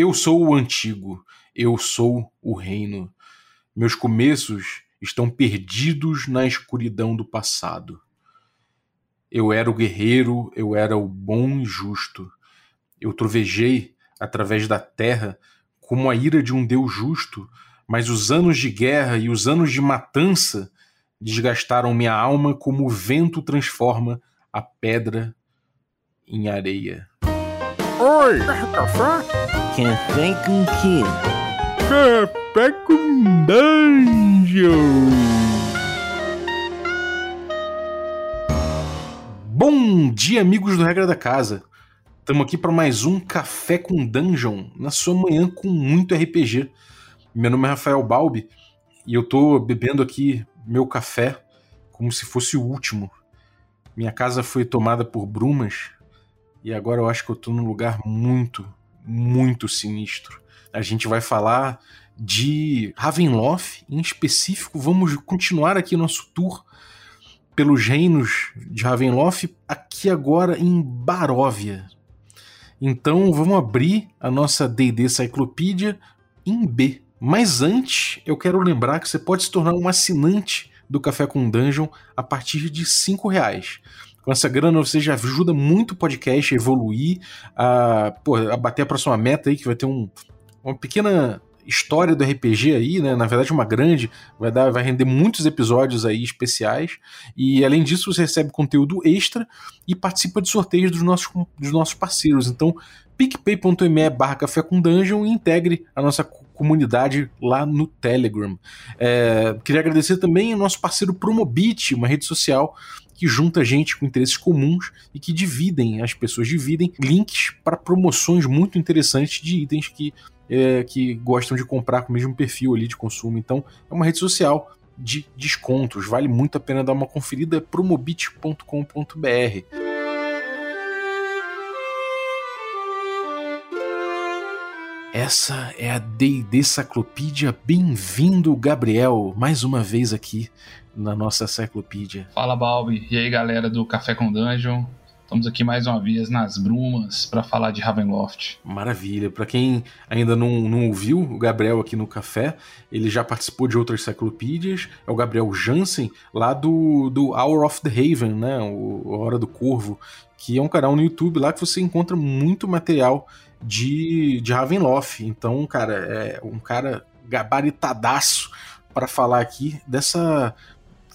Eu sou o antigo, eu sou o reino. Meus começos estão perdidos na escuridão do passado. Eu era o guerreiro, eu era o bom e justo. Eu trovejei através da terra como a ira de um Deus justo, mas os anos de guerra e os anos de matança desgastaram minha alma como o vento transforma a pedra em areia. Oi, café? Café com quê? Café com Dungeon! Bom dia, amigos do Regra da Casa! Estamos aqui para mais um Café com Dungeon, na sua manhã com muito RPG. Meu nome é Rafael Balbi e eu tô bebendo aqui meu café como se fosse o último. Minha casa foi tomada por brumas e agora eu acho que eu tô num lugar muito, muito sinistro. A gente vai falar de Ravenloft, em específico, vamos continuar aqui nosso tour pelos reinos de Ravenloft, aqui agora em Baróvia. Então vamos abrir a nossa D&D Cyclopedia em B. Mas antes, eu quero lembrar que você pode se tornar um assinante do Café com Dungeon a partir de cinco reais. Com essa grana você já ajuda muito o podcast a evoluir, a, pô, a bater a próxima meta aí, que vai ter um, uma pequena história do RPG aí, né? Na verdade, uma grande, vai dar, vai render muitos episódios aí especiais. E além disso, você recebe conteúdo extra e participa de sorteios dos nossos, dos nossos parceiros. Então, picpay.me barra café com dungeon e integre a nossa comunidade lá no Telegram. É, queria agradecer também ao nosso parceiro Promobit, uma rede social que junta gente com interesses comuns e que dividem, as pessoas dividem links para promoções muito interessantes de itens que, é, que gostam de comprar com o mesmo perfil ali de consumo. Então, é uma rede social de descontos. Vale muito a pena dar uma conferida. Promobit.com.br. Essa é a D&D Saclopídia. Bem-vindo, Gabriel, mais uma vez aqui na nossa Cyclopedia. Fala, Balbi. E aí, galera do Café com Dungeon. Estamos aqui mais uma vez nas brumas para falar de Ravenloft. Maravilha. Para quem ainda não, não ouviu o Gabriel aqui no Café, ele já participou de outras Cyclopedias. É o Gabriel Jansen, lá do, do Hour of the Haven, né? O Hora do Corvo, que é um canal no YouTube lá que você encontra muito material de, de Ravenloft. Então, cara, é um cara gabaritadaço para falar aqui dessa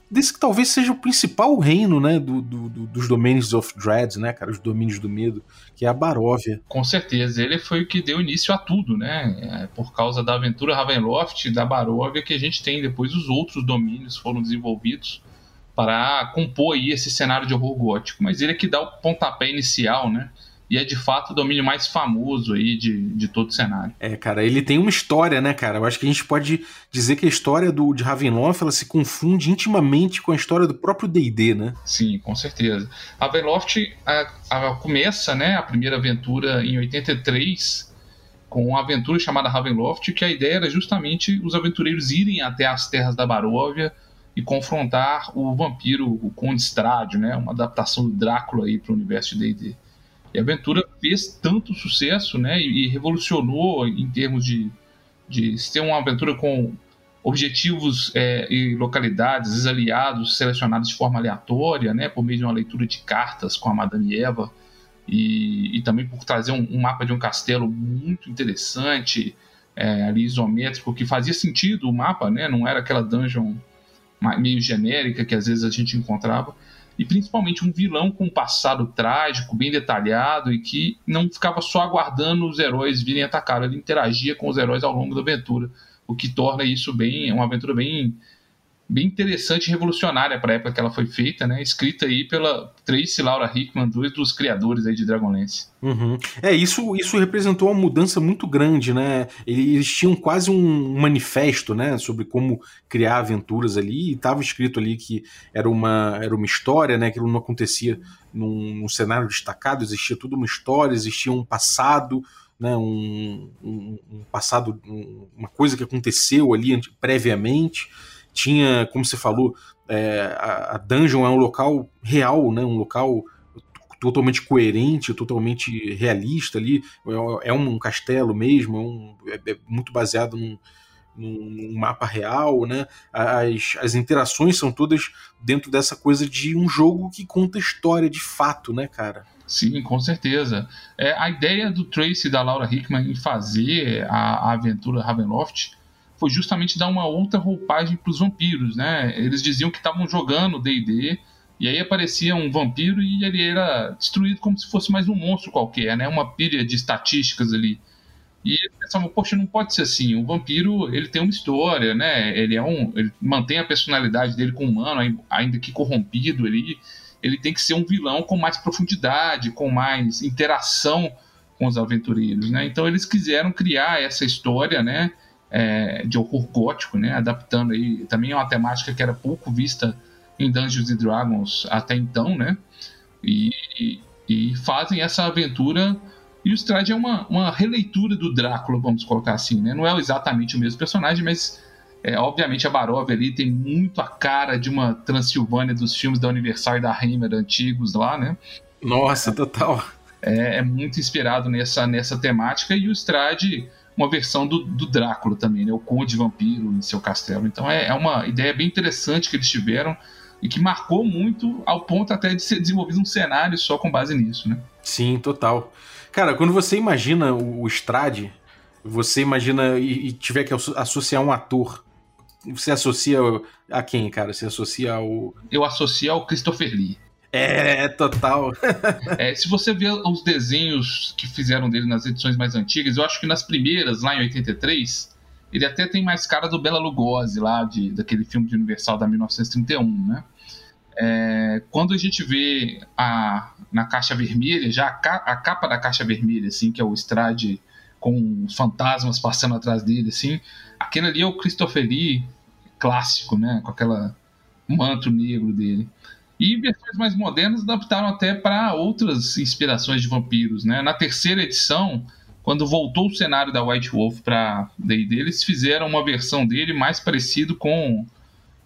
desse que talvez seja o principal reino, né, do, do, do, dos domínios of Dread, né, cara, os domínios do medo, que é a Baróvia. Com certeza, ele foi o que deu início a tudo, né, é por causa da aventura Ravenloft, da Baróvia, que a gente tem depois os outros domínios foram desenvolvidos para compor aí esse cenário de horror gótico, mas ele é que dá o pontapé inicial, né, e é de fato o domínio mais famoso aí de, de todo o cenário. É, cara, ele tem uma história, né, cara? Eu acho que a gente pode dizer que a história do, de Ravenloft ela se confunde intimamente com a história do próprio D&D, né? Sim, com certeza. Ravenloft a, a, começa, né, a primeira aventura em 83 com uma aventura chamada Ravenloft, que a ideia era justamente os aventureiros irem até as terras da Baróvia e confrontar o vampiro, o Conde Stradio, né, uma adaptação do Drácula aí para o universo de D&D. E a aventura fez tanto sucesso, né? E, e revolucionou em termos de, de ser uma aventura com objetivos é, e localidades aliados selecionados de forma aleatória, né? Por meio de uma leitura de cartas com a Madame Eva. E, e também por trazer um, um, mapa de um castelo muito interessante, é, ali isométrico, que fazia sentido o mapa, né? Não era aquela dungeon meio genérica que às vezes a gente encontrava e principalmente um vilão com um passado trágico, bem detalhado e que não ficava só aguardando os heróis virem atacar, ele interagia com os heróis ao longo da aventura, o que torna isso bem uma aventura bem bem interessante e revolucionária para a época que ela foi feita, né? Escrita aí pela Tracy Laura Hickman, dois dos criadores aí de Dragonlance. Uhum. É, isso, isso representou uma mudança muito grande, né? Eles tinham quase um manifesto, né? Sobre como criar aventuras ali, e estava escrito ali que era uma, era uma história, né? Aquilo não acontecia num, num cenário destacado, existia tudo uma história, existia um passado, né, um, um, um passado, um, uma coisa que aconteceu ali previamente tinha, como você falou, é, a, dungeon é um local real, né, um local totalmente coerente, totalmente realista ali. É, é um castelo mesmo, é, um, é, é muito baseado num, num, mapa real, né? As, as interações são todas dentro dessa coisa de um jogo que conta história de fato, né, cara? Sim, com certeza. É, a ideia do Tracy e da Laura Hickman em fazer a, a aventura Ravenloft foi justamente dar uma outra roupagem para os vampiros, né? Eles diziam que estavam jogando D&D e aí aparecia um vampiro e ele era destruído como se fosse mais um monstro qualquer, né? Uma pilha de estatísticas ali. E eles pensavam, poxa, não pode ser assim. O vampiro, ele tem uma história, né? Ele é um, ele mantém a personalidade dele com humano, ainda que corrompido ali. Ele tem que ser um vilão com mais profundidade, com mais interação com os aventureiros, né? Então eles quiseram criar essa história, né? É, de horror gótico, né? Adaptando aí também é uma temática que era pouco vista em Dungeons and Dragons até então, né? E, e, e fazem essa aventura e o Strade é uma, uma releitura do Drácula, vamos colocar assim, né? Não é exatamente o mesmo personagem, mas é, obviamente a Baróvia ali tem muito a cara de uma Transilvânia dos filmes da Universal e da Hammer antigos lá, né? Nossa, total. É, é muito inspirado nessa, nessa temática e o Strade uma versão do, do Drácula também, né? O Conde Vampiro em seu castelo. Então é, é uma ideia bem interessante que eles tiveram e que marcou muito ao ponto até de ser desenvolvido um cenário só com base nisso, né? Sim, total. Cara, quando você imagina o Strade, você imagina e, e tiver que associar um ator, você associa a quem, cara? Você associa ao. Eu associo ao Christopher Lee. É, total. é, se você ver os desenhos que fizeram dele nas edições mais antigas, eu acho que nas primeiras, lá em 83, ele até tem mais cara do Bela Lugosi, lá de, daquele filme de Universal da 1931, né? É, quando a gente vê a, na caixa vermelha, já a, ca, a, capa da caixa vermelha, assim, que é o Strade com fantasmas passando atrás dele, assim, aquele ali é o Christopher Lee clássico, né? Com aquela manto negro dele. E versões mais modernas adaptaram até para outras inspirações de vampiros. Né? Na terceira edição, quando voltou o cenário da White Wolf para D&D, eles fizeram uma versão dele mais parecido com,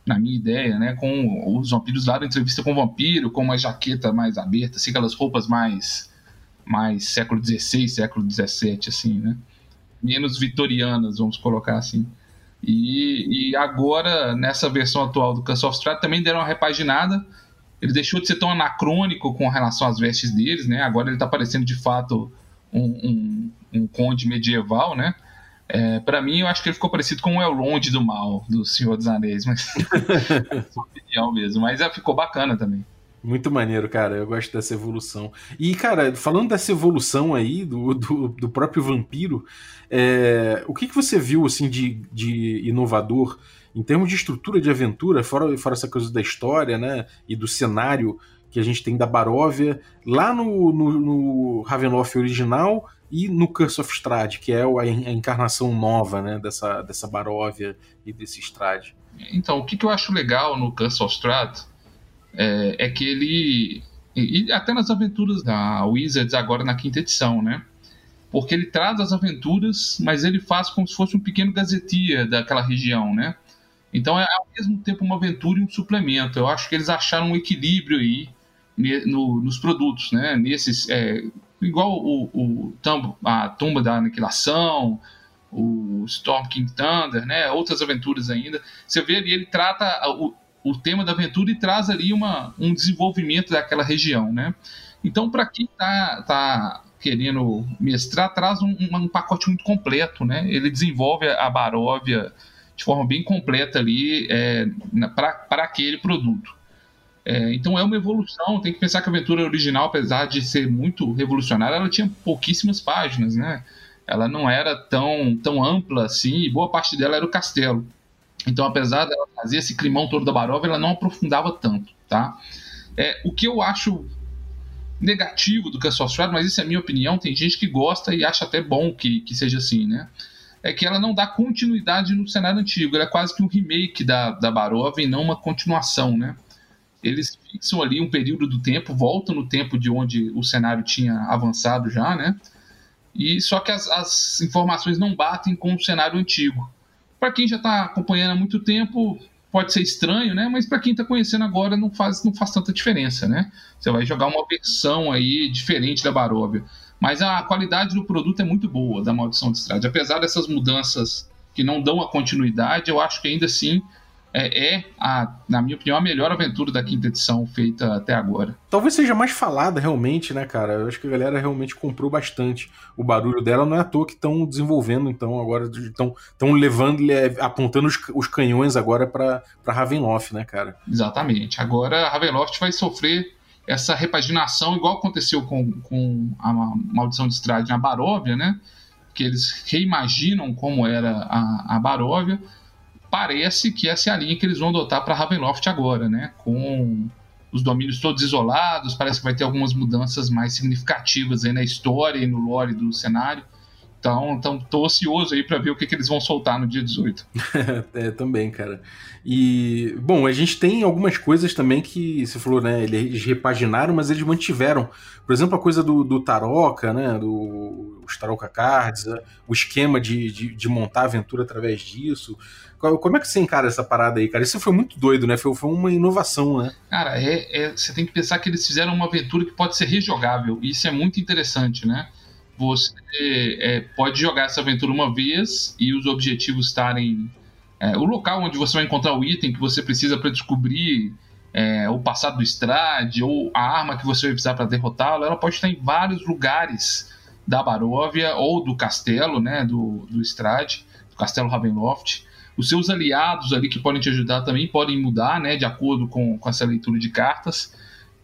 na minha ideia, né, com os vampiros lá da entrevista com o vampiro, com uma jaqueta mais aberta, assim, aquelas roupas mais mais século XVI, século XVII, assim, né? Menos vitorianas, vamos colocar assim. E, e agora, nessa versão atual do Castle of Strahd, também deram uma repaginada, ele deixou de ser tão anacrônico com relação às vestes deles, né? Agora ele está parecendo de fato um, um, um conde medieval, né? É, para mim, eu acho que ele ficou parecido com o Elrond do mal, do Senhor dos Anéis, mas é sua opinião mesmo. Mas é, ficou bacana também. Muito maneiro, cara. Eu gosto dessa evolução. E, cara, falando dessa evolução aí do, do, do próprio vampiro, é, o que, que você viu assim de, de inovador em termos de estrutura de aventura, fora, fora essa coisa da história, né, e do cenário que a gente tem da Baróvia, lá no, no, no Ravenloft original e no Curse of Strahd, que é a, encarnação nova, né, dessa, dessa Baróvia e desse Strahd. Então, o que, que eu acho legal no Curse of Strahd é, é que ele e até nas aventuras da Wizards agora na quinta edição, né? Porque ele traz as aventuras, mas ele faz como se fosse um pequeno gazetia daquela região, né? Então é ao mesmo tempo uma aventura e um suplemento. Eu acho que eles acharam um equilíbrio aí no, nos produtos, né? Nesses, é, igual o, o, a Tumba da Aniquilação, o Storm King Thunder, né? Outras aventuras ainda. Você vê ali, ele trata o, o tema da aventura e traz ali uma, um desenvolvimento daquela região, né? Então, para quem tá, tá querendo mestrar, traz um, um, pacote muito completo, né? Ele desenvolve a Baróvia de forma bem completa ali é, para aquele produto. É, então é uma evolução, tem que pensar que a aventura original, apesar de ser muito revolucionária, ela tinha pouquíssimas páginas, né? Ela não era tão, tão ampla assim, e boa parte dela era o castelo. Então, apesar dela fazer esse climão todo da Barova, ela não aprofundava tanto, tá? É, o que eu acho negativo do Strahd, mas isso é minha opinião, tem gente que gosta e acha até bom que, que seja assim, né? É que ela não dá continuidade no cenário antigo. Ela é quase que um remake da, da Barova e não uma continuação, né? Eles fixam ali um período do tempo, voltam no tempo de onde o cenário tinha avançado já, né? E só que as, as informações não batem com o cenário antigo. Para quem já está acompanhando há muito tempo, pode ser estranho, né? Mas para quem está conhecendo agora não faz, não faz tanta diferença, né? Você vai jogar uma versão aí diferente da Baróvia. Mas a qualidade do produto é muito boa da Maldição de Estrade. Apesar dessas mudanças que não dão a continuidade, eu acho que ainda assim é, é a, na minha opinião, a melhor aventura da quinta edição feita até agora. Talvez seja mais falada realmente, né, cara? Eu acho que a galera realmente comprou bastante o barulho dela. Não é à toa que estão desenvolvendo, então, agora estão levando, apontando os, os canhões agora para Ravenloft, né, cara? Exatamente. Agora a Ravenloft vai sofrer essa repaginação, igual aconteceu com, com a Maldição de Strade na Baróvia, né? Que eles reimaginam como era a, a Baróvia parece que essa é a linha que eles vão adotar para Ravenloft agora, né? Com os domínios todos isolados, parece que vai ter algumas mudanças mais significativas aí na história e no lore do cenário. Então, então tô ansioso aí para ver o que, que eles vão soltar no dia 18. é, também, cara. E, bom, a gente tem algumas coisas também que, você falou, né, eles repaginaram, mas eles mantiveram. Por exemplo, a coisa do, do Taroca, né, do, os Taroca Cards, o esquema de, de, de montar a aventura através disso. Como é que você encara essa parada aí, cara? Isso foi muito doido, né? Foi, foi uma inovação, né? Cara, é, é, você tem que pensar que eles fizeram uma aventura que pode ser rejogável. Isso é muito interessante, né? Você é, pode jogar essa aventura uma vez e os objetivos estarem. É, o local onde você vai encontrar o item que você precisa para descobrir é, o passado do Strade ou a arma que você vai precisar para derrotá-lo, ela pode estar em vários lugares da Baróvia ou do castelo, né? Do, do Strade, do castelo Ravenloft. Os seus aliados ali que podem te ajudar também podem mudar, né, de acordo com, com essa leitura de cartas.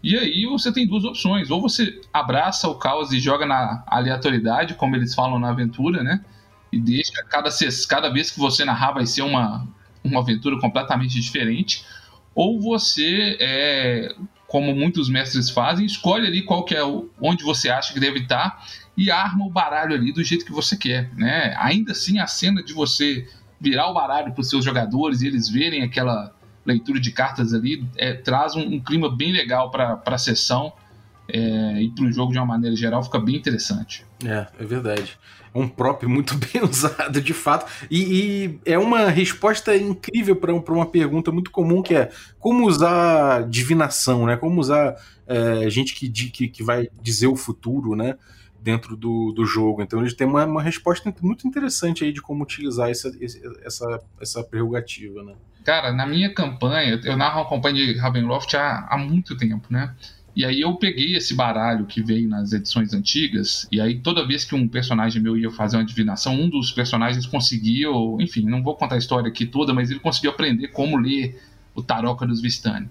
E aí você tem duas opções. Ou você abraça o caos e joga na aleatoriedade, como eles falam na aventura, né? E deixa cada, cada vez que você narrar vai ser uma, uma aventura completamente diferente. Ou você, é, como muitos mestres fazem, escolhe ali qual que é o, onde você acha que deve estar e arma o baralho ali do jeito que você quer, né? Ainda assim, a cena de você virar o baralho para os seus jogadores e eles verem aquela leitura de cartas ali, é, traz um, um, clima bem legal para a sessão é, e para o jogo de uma maneira geral fica bem interessante. É, é verdade. É um prop muito bem usado, de fato. E, e é uma resposta incrível para uma pergunta muito comum que é como usar divinação, né? Como usar é, gente que, que, que vai dizer o futuro, né? dentro do, do jogo. Então eles têm uma, uma resposta muito interessante aí de como utilizar essa, essa, essa prerrogativa, né? Cara, na minha campanha, eu narro uma campanha de Ravenloft há, há muito tempo, né? E aí eu peguei esse baralho que veio nas edições antigas, e aí toda vez que um personagem meu ia fazer uma divinação, um dos personagens conseguia, enfim, não vou contar a história aqui toda, mas ele conseguiu aprender como ler o Taroca dos Vistani.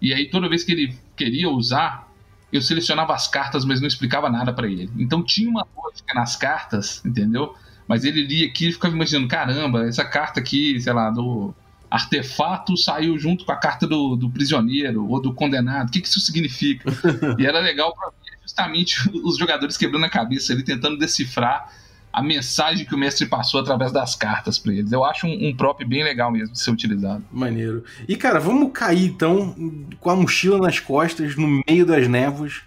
E aí toda vez que ele queria usar, eu selecionava as cartas, mas não explicava nada para ele. Então tinha uma lógica nas cartas, entendeu? Mas ele lia aqui e ficava imaginando: caramba, essa carta aqui, sei lá, do artefato saiu junto com a carta do, do prisioneiro ou do condenado. O que, que isso significa? e era legal para justamente os jogadores quebrando a cabeça ali, tentando decifrar a mensagem que o mestre passou através das cartas para eles. Eu acho um, um prop bem legal mesmo de ser utilizado. Maneiro. E cara, vamos cair então com a mochila nas costas, no meio das névoas.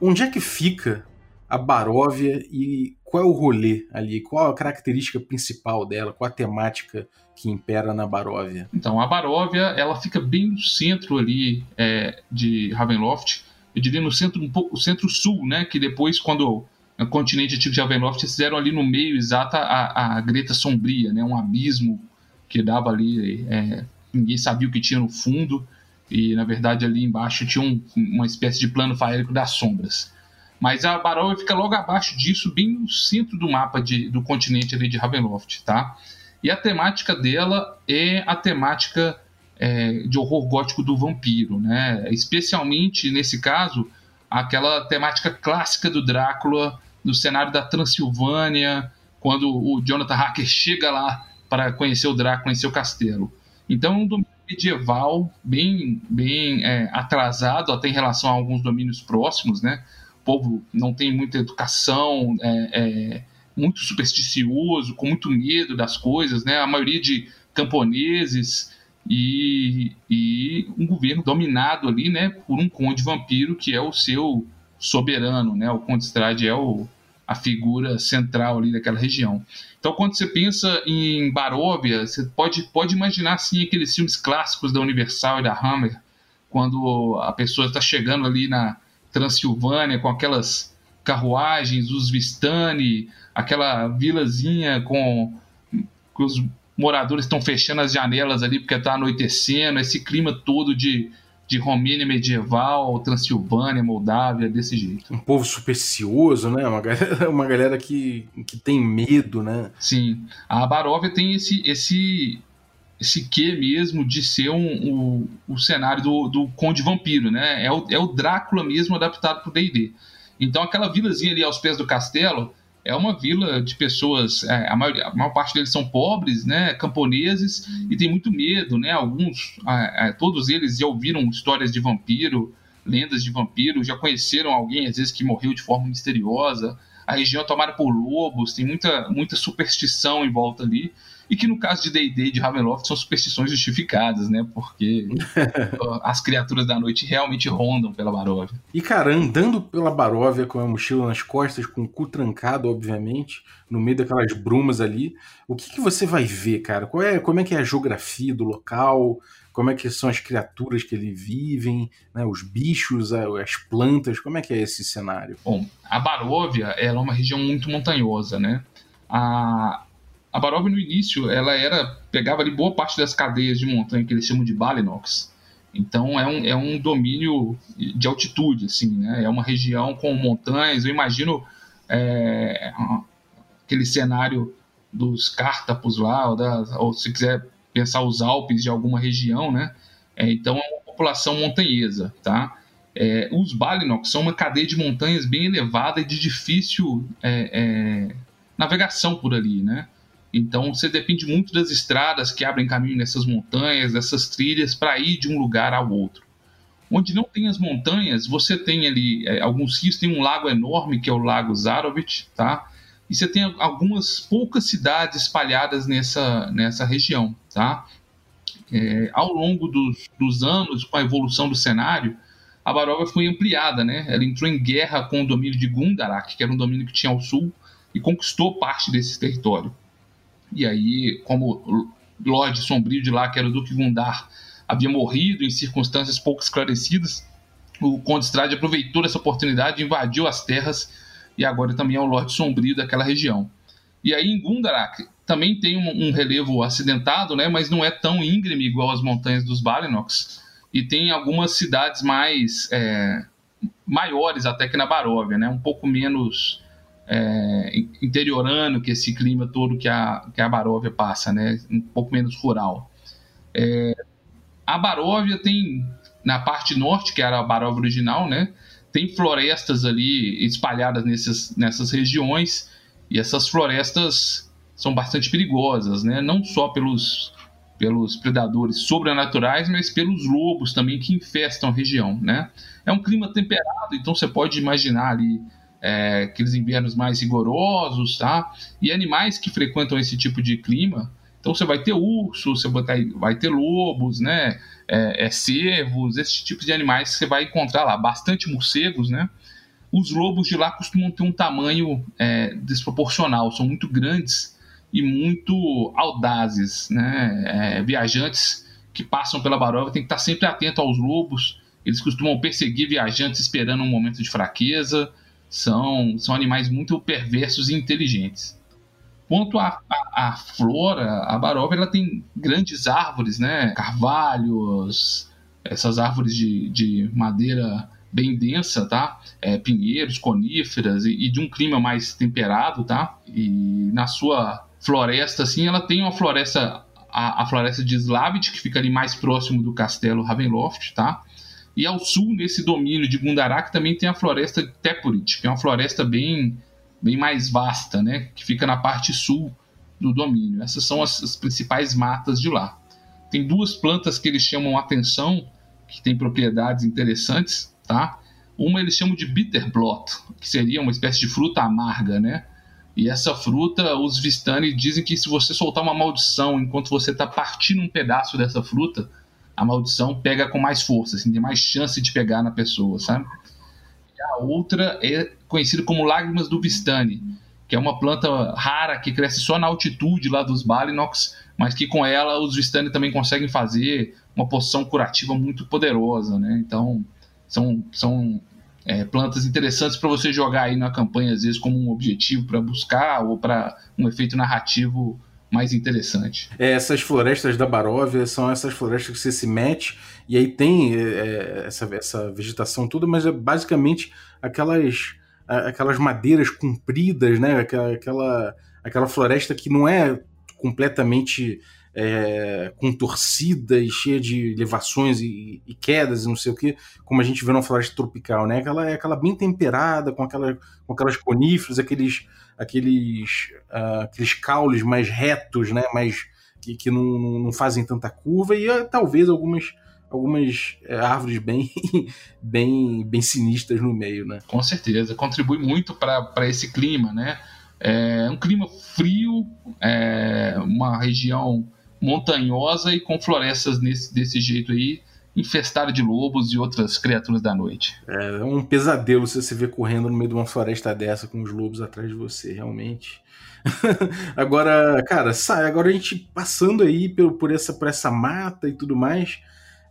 Onde é que fica a Baróvia e qual é o rolê ali? Qual a característica principal dela? Qual a temática que impera na Baróvia? Então, a Baróvia ela fica bem no centro ali é, de Ravenloft. Eu diria no centro, um pouco, centro-sul, né? Que depois, quando no continente antigo de Ravenloft, fizeram ali no meio exata a, a Greta Sombria, né? um abismo que dava ali, é, ninguém sabia o que tinha no fundo, e na verdade ali embaixo tinha um, uma espécie de plano faérico das sombras. Mas a Baróvia fica logo abaixo disso, bem no centro do mapa de, do continente ali de Ravenloft, tá? E a temática dela é a temática é, de horror gótico do vampiro, né? Especialmente nesse caso, aquela temática clássica do Drácula, do cenário da Transilvânia, quando o Jonathan Hacker chega lá para conhecer o Drácula em seu castelo. Então, um domínio medieval bem, bem é, atrasado até em relação a alguns domínios próximos, né? O povo não tem muita educação, é, é muito supersticioso, com muito medo das coisas, né? A maioria de camponeses e, e um governo dominado ali, né, por um conde vampiro que é o seu soberano, né? O Conde Strade é o, a figura central ali daquela região. Então, quando você pensa em Baróvia, você pode, pode imaginar sim aqueles filmes clássicos da Universal e da Hammer, quando a pessoa está chegando ali na Transilvânia com aquelas carruagens, os Vistani, aquela vilazinha com, os moradores estão fechando as janelas ali porque está anoitecendo, esse clima todo de de Romênia medieval, Transilvânia, Moldávia, desse jeito. Um povo supersticioso, né? Uma galera, uma galera que, que tem medo, né? Sim. A Baróvia tem esse, esse, esse quê mesmo de ser um, um, o cenário do, do Conde Vampiro, né? É o, é o Drácula mesmo adaptado para o D&D. Então aquela vilazinha ali aos pés do castelo é uma vila de pessoas, é, a, maior, a, maior, parte deles são pobres, né, camponeses, e tem muito medo, né, alguns, é, é, todos eles já ouviram histórias de vampiro, lendas de vampiro, já conheceram alguém, às vezes, que morreu de forma misteriosa, a região é tomada por lobos, tem muita, muita superstição em volta ali, e que no caso de D&D de Ravenloft são superstições justificadas, né? Porque as criaturas da noite realmente rondam pela Baróvia. E cara, andando pela Baróvia com a mochila nas costas, com o cu trancado, obviamente, no meio daquelas brumas ali, o que, que você vai ver, cara? Qual é, como é que é a geografia do local? Como é que são as criaturas que ele vivem, né? os bichos, as plantas, como é que é esse cenário? Bom, a Baróvia é uma região muito montanhosa, né? A, a Baróvia no início, ela era pegava ali boa parte das cadeias de montanha que eles chamam de Balinox. Então é um, é um domínio de altitude, assim, né? É uma região com montanhas. Eu imagino é, aquele cenário dos cártapos lá, ou, da, ou, se quiser pensar os Alpes de alguma região, né? É, então é uma população montanhesa, tá? É, os Balinox são uma cadeia de montanhas bem elevada e de difícil é, é navegação por ali, né? Então você depende muito das estradas que abrem caminho nessas montanhas, dessas trilhas, para ir de um lugar ao outro. Onde não tem as montanhas, você tem ali é, alguns rios, tem um lago enorme que é o Lago Zarovich, tá? E você tem algumas poucas cidades espalhadas nessa, nessa região, tá? É, ao longo dos, dos anos, com a evolução do cenário, a Baróvia foi ampliada, né? Ela entrou em guerra com o domínio de Gundarak, que era um domínio que tinha ao sul, e conquistou parte desse território. E aí, como Lorde Sombrio de lá, que era o Duque Gundar, havia morrido em circunstâncias pouco esclarecidas, o Conde Strade aproveitou essa oportunidade, invadiu as terras e agora também é o Lorde Sombrio daquela região. E aí em Gundarak também tem um, um, relevo acidentado, né, mas não é tão íngreme igual as montanhas dos Balinox. E tem algumas cidades mais é, maiores até que na Baróvia, né, um pouco menos é, interiorano que esse clima todo que a, que a Baróvia passa, né? Um pouco menos rural. É, a Baróvia tem, na parte norte, que era a Baróvia original, né? Tem florestas ali espalhadas nessas, nessas regiões, e essas florestas são bastante perigosas, né? Não só pelos, pelos predadores sobrenaturais, mas pelos lobos também que infestam a região, né? É um clima temperado, então você pode imaginar ali é, aqueles invernos mais rigorosos, tá? E animais que frequentam esse tipo de clima. Então você vai ter urso, você vai ter lobos, né? É, é, cervos, esse tipo de animais que você vai encontrar lá. Bastante morcegos, né? Os lobos de lá costumam ter um tamanho é, desproporcional, são muito grandes e muito audazes, né? É, viajantes que passam pela Baróvia tem que estar sempre atento aos lobos. Eles costumam perseguir viajantes esperando um momento de fraqueza são, são animais muito perversos e inteligentes. Quanto à, à, à flora, a Baróvia ela tem grandes árvores, né? Carvalhos, essas árvores de, de madeira bem densa, tá? É, pinheiros, coníferas e, e, de um clima mais temperado, tá? E na sua floresta, assim, ela tem uma floresta, a, a floresta de Slavit, que fica ali mais próximo do castelo Ravenloft, tá? E ao sul, nesse domínio de Gundarak, também tem a floresta de Tepurit, que é uma floresta bem, bem mais vasta, né? que fica na parte sul do domínio. Essas são as, as principais matas de lá. Tem duas plantas que eles chamam atenção, que têm propriedades interessantes. Tá? Uma eles chamam de bitterblot, que seria uma espécie de fruta amarga, né? E essa fruta, os Vistani dizem que se você soltar uma maldição enquanto você está partindo um pedaço dessa fruta, a maldição pega com mais força, assim, tem mais chance de pegar na pessoa, sabe? E a outra é conhecida como lágrimas do Vistani, que é uma planta rara que cresce só na altitude lá dos Balinox, mas que com ela os Vistani também conseguem fazer uma poção curativa muito poderosa, né? Então são, são é, plantas interessantes para você jogar aí na campanha, às vezes, como um objetivo para buscar ou para um efeito narrativo mais interessante. É, essas florestas da Baróvia são essas florestas que você se mete e aí tem é, é essa, essa vegetação toda, mas é basicamente aquelas, aquelas madeiras compridas, né? Aquela, aquela, aquela floresta que não é completamente é, contorcida e cheia de elevações e, e, quedas e não sei o que, como a gente vê numa floresta tropical, né? Aquela é aquela bem temperada, com, aquela, com aquelas coníferas, aqueles aqueles uh, aqueles caules mais retos, né? Mais que, que não, não fazem tanta curva e uh, talvez algumas algumas é, árvores bem, bem, bem sinistras no meio, né? Com certeza, contribui muito para esse clima, né? É um clima frio, é uma região montanhosa e com florestas nesse, desse jeito aí, infestada de lobos e outras criaturas da noite. É, é um pesadelo se você ver correndo no meio de uma floresta dessa com os lobos atrás de você, realmente. agora, cara, sai, agora a gente passando aí por, por, essa, por essa mata e tudo mais,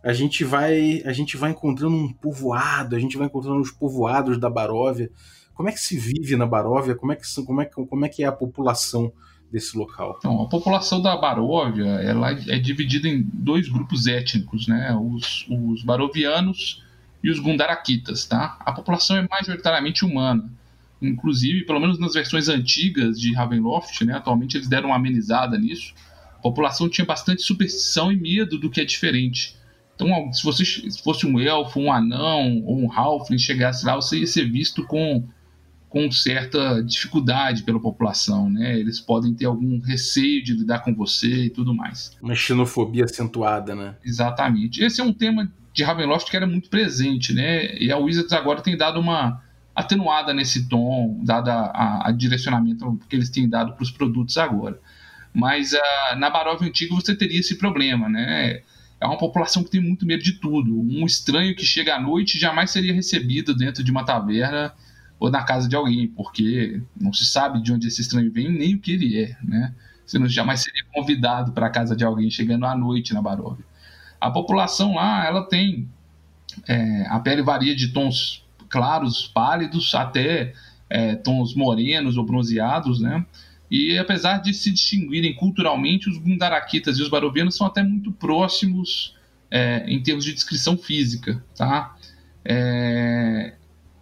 a gente vai a gente vai encontrando um povoado, a gente vai encontrando os povoados da Baróvia. Como é que se vive na Baróvia? Como é que, como é, como é, que é a população desse local? Então, a população da Baróvia ela é dividida em dois grupos étnicos, né? Os, os barovianos e os gundaraquitas, tá? A população é majoritariamente humana. Inclusive, pelo menos nas versões antigas de Ravenloft, né? Atualmente eles deram uma amenizada nisso. A população tinha bastante superstição e medo do que é diferente. Então, se você se fosse um elfo, um anão ou um halfling chegasse lá, você ia ser visto com com certa dificuldade pela população, né? Eles podem ter algum receio de lidar com você e tudo mais. Uma xenofobia acentuada, né? Exatamente. Esse é um tema de Ravenloft que era muito presente, né? E a Wizards agora tem dado uma atenuada nesse tom, dado a, a direcionamento que eles têm dado para os produtos agora. Mas uh, na Baróvia Antiga você teria esse problema, né? É uma população que tem muito medo de tudo. Um estranho que chega à noite jamais seria recebido dentro de uma taverna ou na casa de alguém, porque não se sabe de onde esse estranho vem nem o que ele é, né? Você não jamais seria convidado para a casa de alguém chegando à noite na Baróvia. A população lá, ela tem é, a pele varia de tons claros, pálidos, até é, tons morenos ou bronzeados, né? E apesar de se distinguirem culturalmente, os Gundarakitas e os Barovianos são até muito próximos é, em termos de descrição física, tá? É,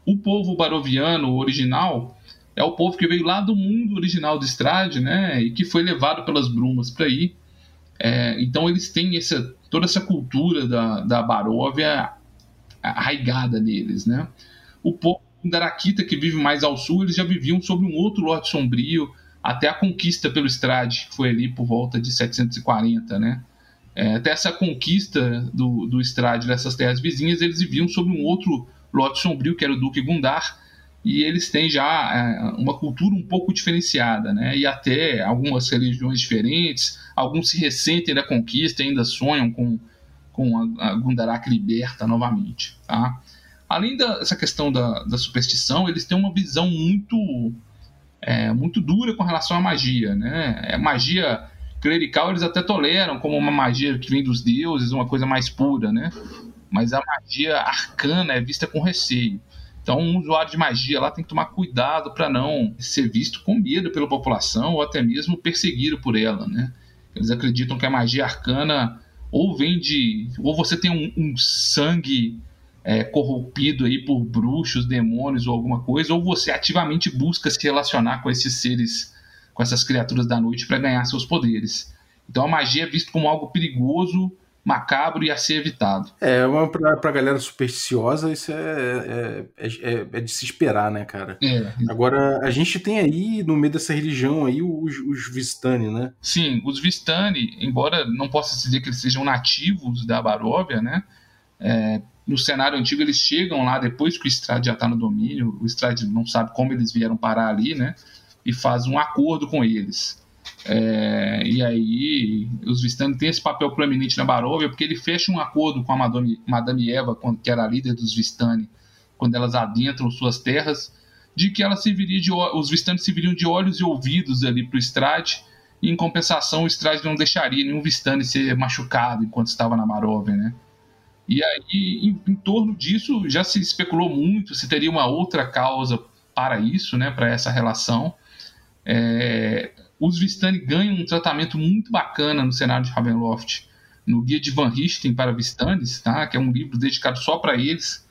o povo baroviano original é o povo que veio lá do mundo original do Strade, né? E que foi levado pelas brumas para aí. É, então eles têm essa, toda essa cultura da, da Baróvia arraigada neles, né? O povo Darakita, que vive mais ao sul, eles já viviam sob um outro lote sombrio, até a conquista pelo Strade, que foi ali por volta de 740, né? É, até essa conquista do, do Strade dessas terras vizinhas, eles viviam sob um outro lote sombrio, que era o Duque Gundar, e eles têm já é, uma cultura um pouco diferenciada, né? E até algumas religiões diferentes, alguns se ressentem da conquista e ainda sonham com, com a, Gundarak liberta novamente, tá? Além dessa questão da, da superstição, eles têm uma visão muito é, muito dura com relação à magia, né? É, magia clerical eles até toleram como uma magia que vem dos deuses, uma coisa mais pura, né? Mas a magia arcana é vista com receio. Então, um usuário de magia lá tem que tomar cuidado para não ser visto com medo pela população ou até mesmo perseguido por ela, né? Eles acreditam que a magia arcana ou vem de. ou você tem um, um sangue é, corrompido aí por bruxos, demônios ou alguma coisa, ou você ativamente busca se relacionar com esses seres, com essas criaturas da noite para ganhar seus poderes. Então a magia é vista como algo perigoso macabro e a ser evitado. É, uma, pra, galera supersticiosa, isso é, é, é, é de se esperar, né, cara? É. Agora, a gente tem aí, no meio dessa religião aí, os, os Vistani, né? Sim, os Vistani, embora não possa dizer que eles sejam nativos da Baróvia, né? É, no cenário antigo eles chegam lá depois que o Strade já está no domínio, o Strade não sabe como eles vieram parar ali, né? E faz um acordo com eles. É, e aí, os Vistani têm esse papel proeminente na Baróvia, porque ele fecha um acordo com a Madame, Madame Eva, que era a líder dos Vistani, quando elas adentram suas terras, de que ela serviria de os Vistani serviriam de olhos e ouvidos ali para o Strade, e em compensação o Strade não deixaria nenhum Vistani ser machucado enquanto estava na Baróvia, né? E aí, em, em, torno disso, já se especulou muito se teria uma outra causa para isso, né, para essa relação. É, os Vistani ganham um tratamento muito bacana no cenário de Ravenloft, no Guia de Van Richten para Vistanes, tá? que é um livro dedicado só para eles,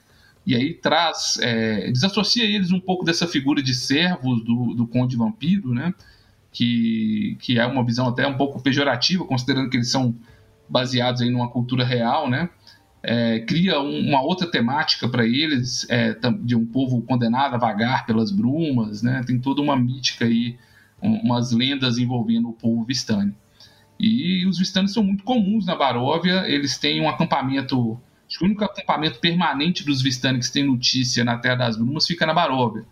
e aí traz, é, desassocia eles um pouco dessa figura de servos do, do Conde Vampiro, né? que, que é uma visão até um pouco pejorativa, considerando que eles são baseados aí numa cultura real, né? É, cria um, uma outra temática para eles, é, de um povo condenado a vagar pelas brumas, né? Tem toda uma mítica aí, umas lendas envolvendo o povo Vistani. E os Vistanes são muito comuns na Baróvia, eles têm um acampamento, acho que o único acampamento permanente dos Vistani que tem notícia na Terra das Brumas fica na Baróvia,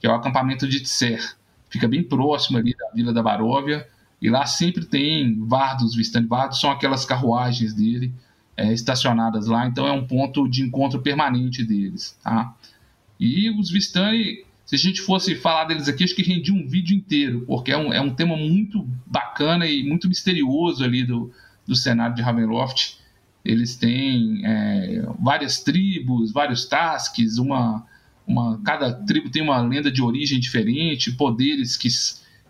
que é o acampamento de Tser. Fica bem próximo ali da Vila da Baróvia, e lá sempre tem Vardos Vistani. Vardos são aquelas carruagens dele, é, estacionadas lá, então é um ponto de encontro permanente deles, tá? E os Vistani, se a gente fosse falar deles aqui, acho que rendia um vídeo inteiro, porque é um, é um tema muito bacana e muito misterioso ali do, do cenário de Ravenloft. Eles têm é, várias tribos, vários tasks, uma, uma, cada tribo tem uma lenda de origem diferente, poderes que,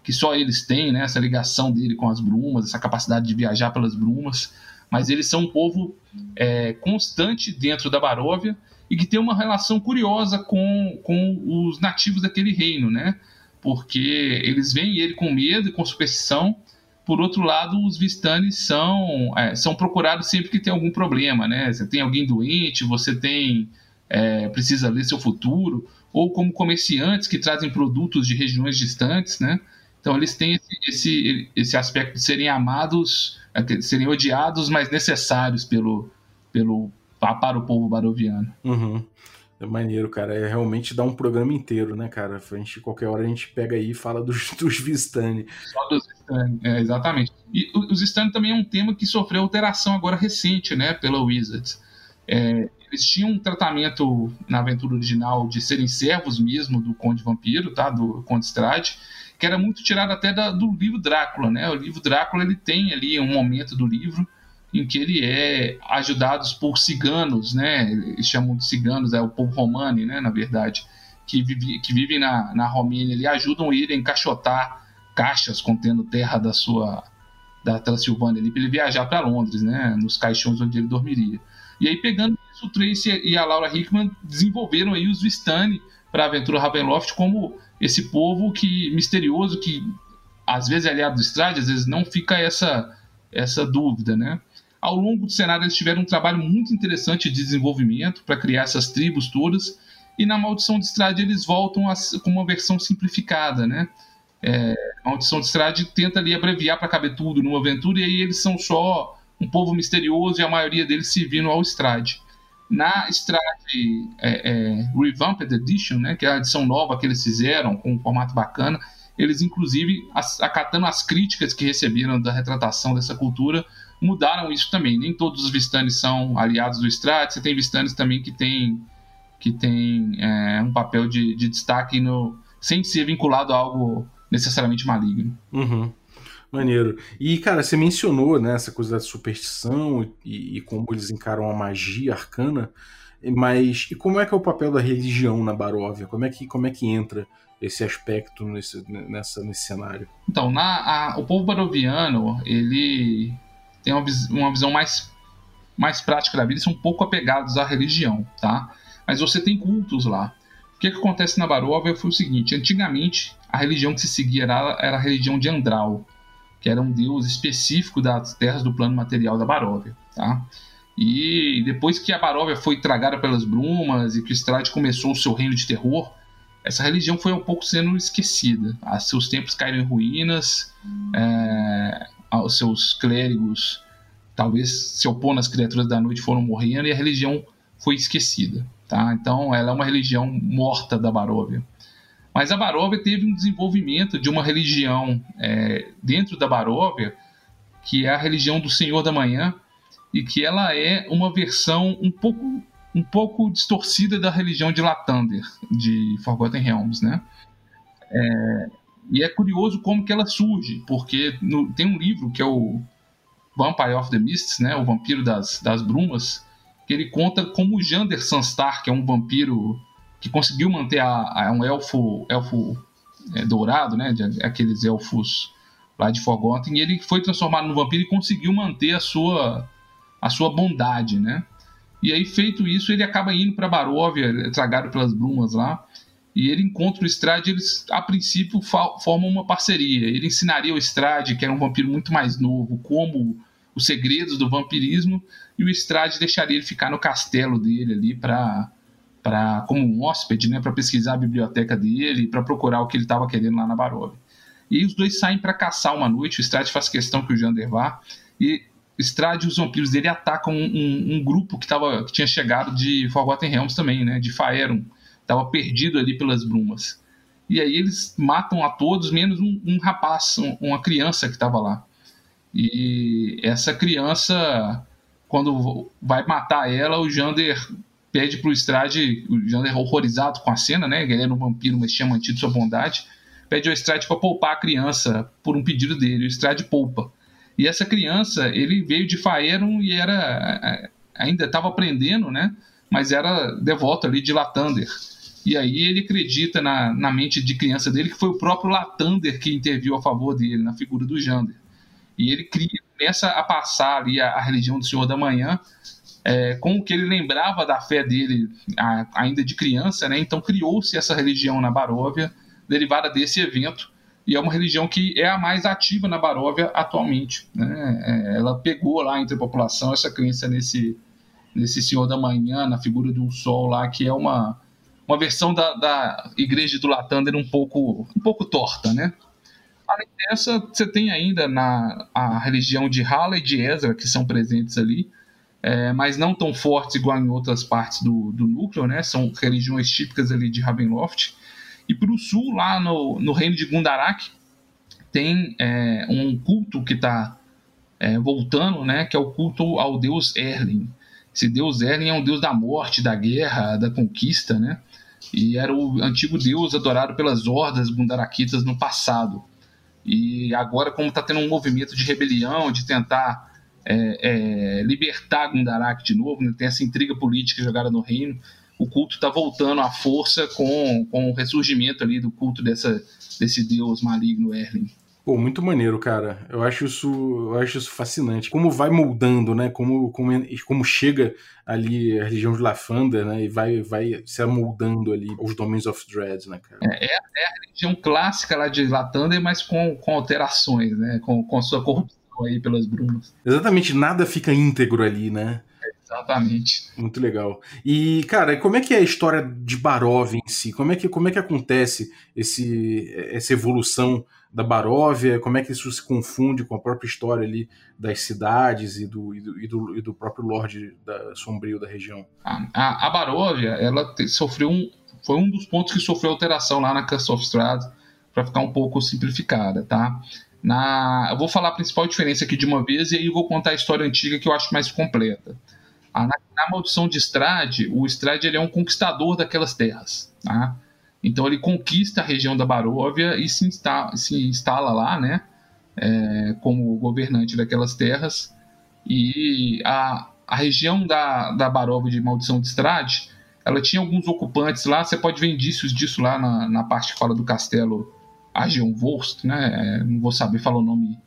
que só eles têm, né? essa ligação dele com as brumas, essa capacidade de viajar pelas brumas mas eles são um povo é, constante dentro da Baróvia e que tem uma relação curiosa com, com os nativos daquele reino, né? Porque eles veem ele com medo e com superstição. Por outro lado, os Vistanes são, é, são procurados sempre que tem algum problema, né? Você tem alguém doente, você tem é, precisa ler seu futuro, ou como comerciantes que trazem produtos de regiões distantes, né? Então eles têm esse, esse, esse aspecto de serem amados é serem odiados, mas necessários pelo, pelo, para o povo baroviano. Uhum. É maneiro, cara. É realmente dar um programa inteiro, né, cara? A gente, qualquer hora a gente pega aí e fala dos, dos Vistani. Só dos Vistani, é, exatamente. E os Vistani também é um tema que sofreu alteração agora recente, né, pela Wizards. É, eles tinham um tratamento na aventura original de serem servos mesmo do Conde Vampiro, tá? Do Conde Strade que era muito tirado até da, do livro Drácula, né? O livro Drácula ele tem ali um momento do livro em que ele é ajudado por ciganos, né? Eles chamam de ciganos, é o povo romani, né? Na verdade, que, vive, que vivem na, na Romênia, ele ajudam ele a encaixotar caixas contendo terra da sua da Transilvânia ali para ele viajar para Londres, né? Nos caixões onde ele dormiria. E aí pegando isso, o Tracy e a Laura Hickman desenvolveram aí os Vistani para a aventura Ravenloft como esse povo que misterioso que às vezes é aliado do Strade, às vezes não fica essa essa dúvida, né? Ao longo do cenário eles tiveram um trabalho muito interessante de desenvolvimento para criar essas tribos todas e na Maldição de Strade eles voltam a, com uma versão simplificada, né? É, a Maldição de Strade tenta ali abreviar para caber tudo numa aventura e aí eles são só um povo misterioso e a maioria deles servindo ao Strade. Na Strade é, é, Revamped Edition, né, que é a edição nova que eles fizeram, com um formato bacana, eles, inclusive, acatando as críticas que receberam da retratação dessa cultura, mudaram isso também. Nem todos os Vistanes são aliados do Strade, você tem Vistanes também que tem, que tem é, um papel de, de destaque no, sem ser vinculado a algo necessariamente maligno. Uhum. Maneiro. E, cara, você mencionou né, essa coisa da superstição e, e, como eles encaram a magia arcana, mas e como é que é o papel da religião na Baróvia? Como é que, como é que entra esse aspecto nesse, nessa, nesse cenário? Então, na, a, o povo baroviano, ele tem uma, uma visão mais, mais prática da vida, são um pouco apegados à religião, tá? Mas você tem cultos lá. O que, que acontece na Baróvia foi o seguinte: antigamente a religião que se seguia era, era a religião de Andral que era um deus específico das terras do plano material da Baróvia, tá? E depois que a Baróvia foi tragada pelas brumas e que o Strade começou o seu reino de terror, essa religião foi um pouco sendo esquecida. Seus templos caíram em ruínas, é, os seus clérigos talvez se opondo às criaturas da noite foram morrendo e a religião foi esquecida. Tá? Então ela é uma religião morta da Baróvia. Mas a Baróvia teve um desenvolvimento de uma religião é, dentro da Baróvia, que é a religião do Senhor da Manhã, e que ela é uma versão um pouco um pouco distorcida da religião de Lathander, de Forgotten Realms, né? É, e é curioso como que ela surge, porque no, tem um livro que é o Vampire of the Mists, né, o Vampiro das, das Brumas, que ele conta como o Jander Sunstar, que é um vampiro que conseguiu manter a, a um elfo, elfo é, dourado, né, de, aqueles elfos lá de Forgotten, e ele foi transformado no vampiro e conseguiu manter a sua a sua bondade, né? E aí feito isso, ele acaba indo para Baróvia, tragado pelas brumas lá, e ele encontra o Strade, eles a princípio formam uma parceria. Ele ensinaria o Strade, que era um vampiro muito mais novo, como os segredos do vampirismo, e o Strade deixaria ele ficar no castelo dele ali para para como um hóspede, né, para pesquisar a biblioteca dele, para procurar o que ele estava querendo lá na Baróvia. E os dois saem para caçar uma noite, o Strade faz questão que o Jander vá, e Strade e os vampiros dele atacam um, um, um grupo que, tava, que tinha chegado de Forgotten Realms também, né, de Faerun, estava perdido ali pelas brumas. E aí eles matam a todos, menos um, um rapaz, um, uma criança que estava lá. E essa criança, quando vai matar ela, o Jander pede pro Strade, o Jander horrorizado com a cena, né? Ele era um vampiro, mas tinha mantido sua bondade. Pede ao Strade para poupar a criança por um pedido dele. O Strade poupa. E essa criança, ele veio de Faerun e era ainda estava aprendendo, né? Mas era devoto ali de Latander. E aí ele acredita na, na mente de criança dele que foi o próprio Latander que interviu a favor dele, na figura do Jander. E ele cria, começa a passar ali a, a religião do Senhor da Manhã é, com o que ele lembrava da fé dele a, ainda de criança, né? Então criou-se essa religião na Baróvia, derivada desse evento, e é uma religião que é a mais ativa na Baróvia atualmente. Né? É, ela pegou lá entre a população essa crença nesse, nesse Senhor da Manhã, na figura de um sol lá, que é uma, uma versão da, da igreja do Latander um pouco, um pouco torta, né? Além dessa, você tem ainda na a religião de Hala e de Ezra, que são presentes ali, é, mas não tão fortes igual em outras partes do, do núcleo, né? São religiões típicas ali de Ravenloft. E para o sul, lá no, no reino de Gundarak, tem é, um culto que está é, voltando, né? Que é o culto ao deus Erlin. Esse deus Erlin é um deus da morte, da guerra, da conquista, né? E era o antigo deus adorado pelas hordas gundarakitas no passado. E agora, como está tendo um movimento de rebelião, de tentar é, é, libertar Gundarak de novo, né? tem essa intriga política jogada no reino, o culto está voltando à força com, com o ressurgimento ali do culto dessa, desse deus maligno Erling. Pô, muito maneiro, cara. Eu acho isso, eu acho isso fascinante. Como vai moldando, né? Como, como, como chega ali a religião de Lafanda, né? E vai, vai se amoldando ali os Dominions of Dread, né, cara? É, é, é, a religião clássica lá de Lathander, mas com, com alterações, né? Com, com sua corrupção aí pelas brumas. Exatamente, nada fica íntegro ali, né? Exatamente. Muito legal. E, cara, como é que é a história de Barov em si? Como é que, como é que acontece esse, essa evolução da Baróvia? Como é que isso se confunde com a própria história ali das cidades e do, e do, e do, próprio Lorde da, Sombrio da região? A, a, a Baróvia, ela te, sofreu um, foi um dos pontos que sofreu alteração lá na Curse of Strahd, para ficar um pouco simplificada, tá? Na, eu vou falar a principal diferença aqui de uma vez e aí eu vou contar a história antiga que eu acho mais completa. Na, na maldição de Strade, o Strade ele é um conquistador daquelas terras. Tá? Então ele conquista a região da Baróvia e se, insta, se instala lá, né? É, como governante daquelas terras. E a, a região da, da Baróvia de Maldição de Strade, ela tinha alguns ocupantes lá. Você pode ver indícios disso lá na, na parte que fala do castelo Argeon Volst, né? É, não vou saber falar o nome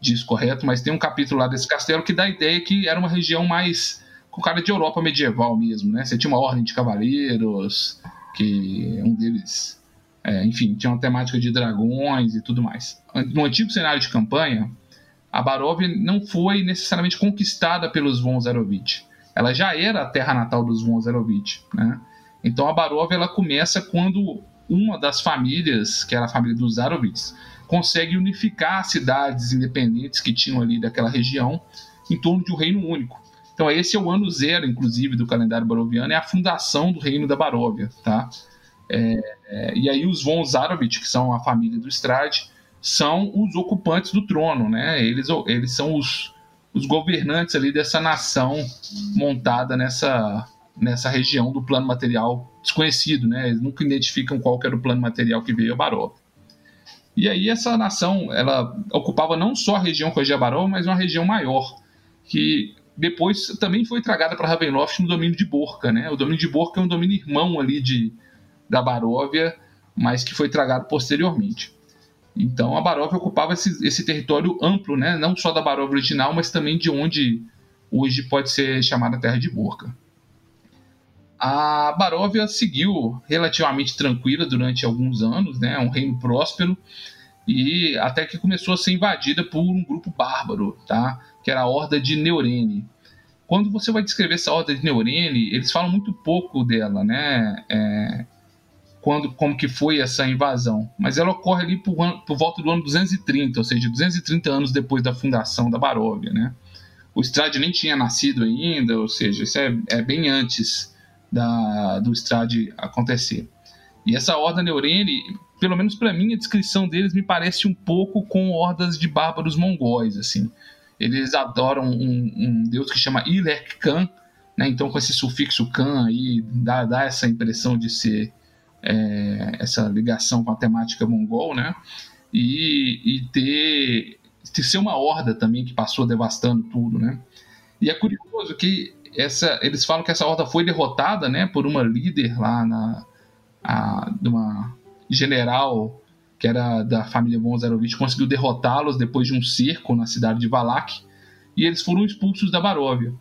disso correto, mas tem um capítulo lá desse castelo que dá a ideia que era uma região mais com cara de Europa medieval mesmo, né? Você tinha uma ordem de cavaleiros, que um deles, é, enfim, tinha uma temática de dragões e tudo mais. No antigo cenário de campanha, a Baróvia não foi necessariamente conquistada pelos von Zerovich. Ela já era a terra natal dos von Zerovich, né? Então a Baróvia ela começa quando uma das famílias, que era a família dos Zarovits, consegue unificar cidades independentes que tinham ali daquela região em torno de um reino único. Então esse é o ano zero, inclusive, do calendário baroviano, é a fundação do reino da Baróvia, tá? É, é, e aí os von Zarovich, que são a família do Strade, são os ocupantes do trono, né? Eles, eles são os, os governantes ali dessa nação montada nessa nessa região do plano material desconhecido, né? Eles nunca identificam qual que era o plano material que veio a Baróvia. E aí essa nação, ela ocupava não só a região com a Baró, mas uma região maior, que depois também foi tragada para Ravenloft no domínio de Borca, né? O domínio de Borca é um domínio irmão ali de, da Baróvia, mas que foi tragado posteriormente. Então a Baróvia ocupava esse, esse território amplo, né? Não só da Baróvia original, mas também de onde hoje pode ser chamada Terra de Borca. A Baróvia seguiu relativamente tranquila durante alguns anos, né? Um reino próspero e até que começou a ser invadida por um grupo bárbaro, tá? Que era a Horda de Neurene. Quando você vai descrever essa Horda de Neurene, eles falam muito pouco dela, né? É, quando, como que foi essa invasão. Mas ela ocorre ali por, por volta do ano 230, ou seja, 230 anos depois da fundação da Baróvia, né? O Strade nem tinha nascido ainda, ou seja, isso é, é bem antes da, do Strade acontecer. E essa Horda Neurene, pelo menos para mim, a descrição deles me parece um pouco com hordas de bárbaros mongóis, assim. Eles adoram um, um deus que chama Ilek Khan, né? Então com esse sufixo Khan aí dá, dá essa impressão de ser é, essa ligação com a temática mongol, né? E, e ter, ter ser uma horda também que passou devastando tudo, né? E é curioso que essa, eles falam que essa horda foi derrotada, né, por uma líder lá na, a, de uma general que era da família von Zarovich, conseguiu derrotá-los depois de um cerco na cidade de Valak, e eles foram expulsos da Baróvia.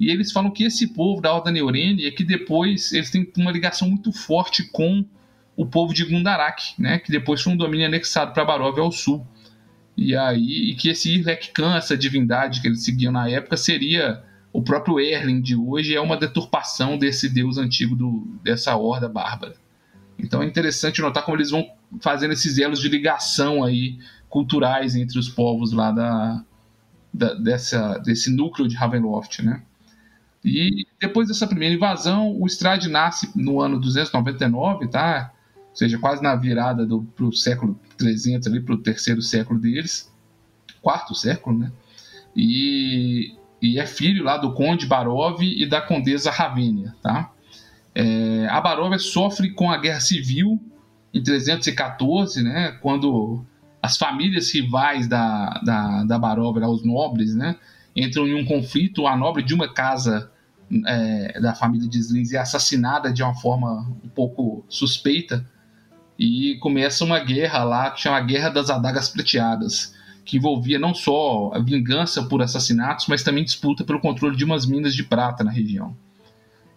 E eles falam que esse povo da Horda Neurene é que depois eles têm uma ligação muito forte com o povo de Gundarak, né, que depois foi um domínio anexado para Baróvia ao sul. E aí, e que esse Irlek Khan, essa divindade que eles seguiam na época, seria o próprio Erling de hoje, é uma deturpação desse deus antigo do, dessa horda bárbara. Então é interessante notar como eles vão fazendo esses elos de ligação aí culturais entre os povos lá da, da dessa, desse núcleo de Ravenloft, né? E depois dessa primeira invasão, o Strade nasce no ano 299, tá? Ou seja, quase na virada do pro século 300 ali para o terceiro século deles, quarto século, né? E, e é filho lá do conde Barov e da condesa Ravínia, tá? É, a Baróvia sofre com a guerra civil em 314, né, quando as famílias rivais da, da, da Baróvia, os nobres, né, entram em um conflito. A nobre de uma casa é, da família de Slins é assassinada de uma forma um pouco suspeita e começa uma guerra lá que chama Guerra das Adagas Prateadas, que envolvia não só a vingança por assassinatos, mas também disputa pelo controle de umas minas de prata na região.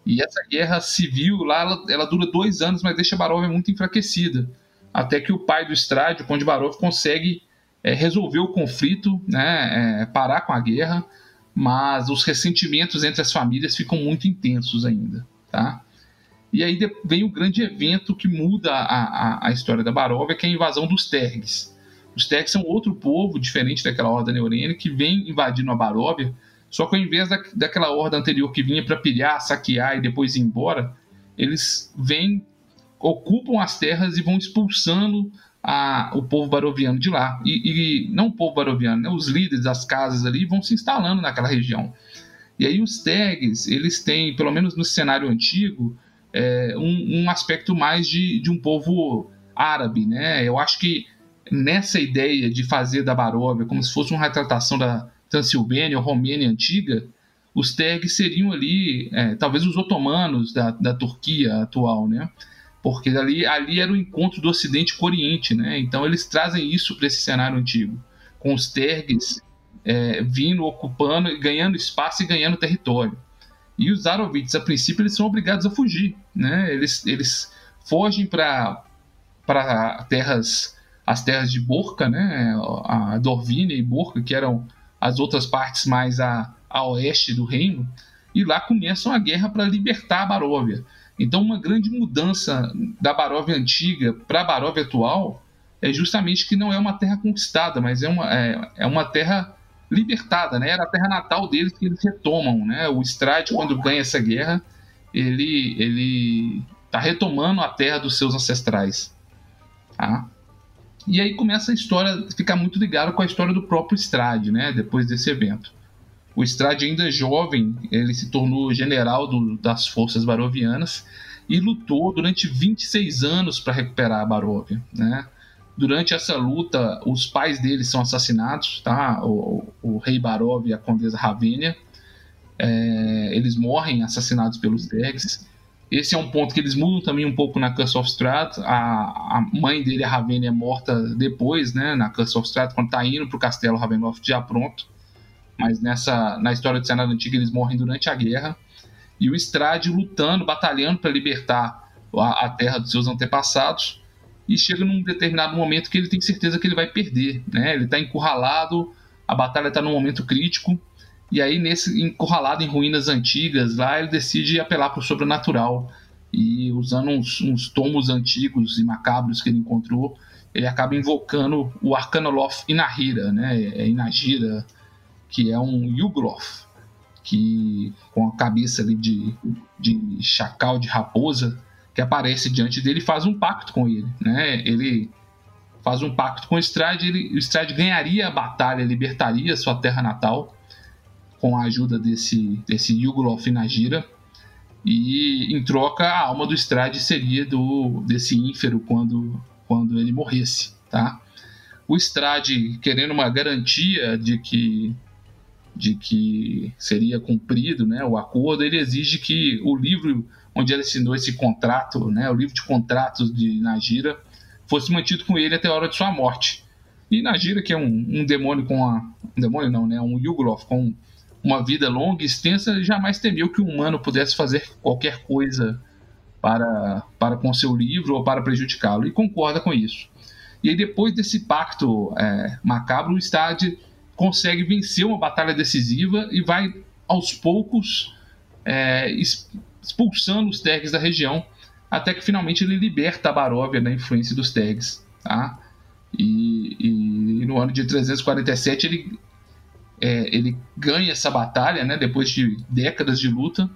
E essa guerra civil lá, ela, ela dura dois anos, mas deixa Baróvia muito enfraquecida. Até que o pai do Strade, o Conde Barov, consegue é, resolver o conflito, né, é, parar com a guerra, mas os ressentimentos entre as famílias ficam muito intensos ainda. Tá? E aí vem o grande evento que muda a, a, a história da Baróvia, que é a invasão dos Tergs. Os Tergs são outro povo, diferente daquela Horda Neurene, que vem invadindo a Baróvia só que ao invés da, daquela horda anterior que vinha para pilhar, saquear e depois ir embora, eles vêm, ocupam as terras e vão expulsando a, o povo baroviano de lá. E, e não o povo baroviano, né, os líderes das casas ali vão se instalando naquela região. E aí os tags, eles têm, pelo menos no cenário antigo, é, um, um, aspecto mais de, de um povo árabe, né? Eu acho que nessa ideia de fazer da Baróvia como se fosse uma retratação da, Transilvânia ou Romênia antiga, os Tergs seriam ali, é, talvez os otomanos da, da Turquia atual, né? Porque ali, ali era o encontro do Ocidente com o Oriente, né? Então eles trazem isso para esse cenário antigo, com os Tergs é, vindo, ocupando, ganhando espaço e ganhando território. E os Arovites, a princípio, eles são obrigados a fugir, né? Eles, eles fogem para terras as terras de Borca, né? A Dorvínia e Borca, que eram as outras partes mais a, a oeste do reino, e lá começam a guerra para libertar a Baróvia. Então, uma grande mudança da Baróvia antiga para a Baróvia atual é justamente que não é uma terra conquistada, mas é uma, é, é uma terra libertada, né? Era a terra natal deles que eles retomam, né? O Strade, quando ganha essa guerra, ele ele está retomando a terra dos seus ancestrais, tá? E aí começa a história ficar muito ligada com a história do próprio Strade, né? Depois desse evento. O Strade ainda jovem, ele se tornou general do, das forças barovianas e lutou durante 26 anos para recuperar a Baróvia, né? Durante essa luta, os pais dele são assassinados, tá? O, o rei Barov e a condesa Ravênia. É, eles morrem assassinados pelos Dergs. Esse é um ponto que eles mudam também um pouco na Curse of Strahd. A, a mãe dele, a Ravênia, é morta depois, né? Na Curse of Strahd, quando tá indo pro castelo Ravenloft já pronto. Mas nessa, na história do Senado Antigo, eles morrem durante a guerra. E o Strade lutando, batalhando para libertar a, a terra dos seus antepassados e chega num determinado momento que ele tem certeza que ele vai perder, né? Ele está encurralado, a batalha está num momento crítico e aí nesse encurralado em ruínas antigas lá ele decide apelar para o sobrenatural e usando uns, uns, tomos antigos e macabros que ele encontrou ele acaba invocando o Arcanoloth Inahira, né? É Inagira, que é um Yugloth, que com a cabeça ali de, de chacal de raposa que aparece diante dele faz um pacto com ele, né? Ele faz um pacto com o Strade, ele, o Strade ganharia a batalha, libertaria sua terra natal com a ajuda desse desse Yugoloth Nagira e em troca a alma do Strade seria do desse ínfero quando quando ele morresse, tá? O Strade querendo uma garantia de que de que seria cumprido, né, o acordo, ele exige que o livro onde ele assinou esse contrato, né, o livro de contratos de Nagira, fosse mantido com ele até a hora de sua morte. E Nagira, que é um, um demônio com a. Um demônio não, né? Um Yugoloth com uma vida longa e extensa, jamais temeu que um humano pudesse fazer qualquer coisa para, para com seu livro ou para prejudicá-lo. E concorda com isso. E aí, depois desse pacto é, macabro, o Stade consegue vencer uma batalha decisiva e vai, aos poucos, é, expulsando os Tergs da região, até que finalmente ele liberta a Baróvia da influência dos Tergs. Tá? E, e, no ano de 347 ele, é, ele ganha essa batalha, né, depois de décadas de luta,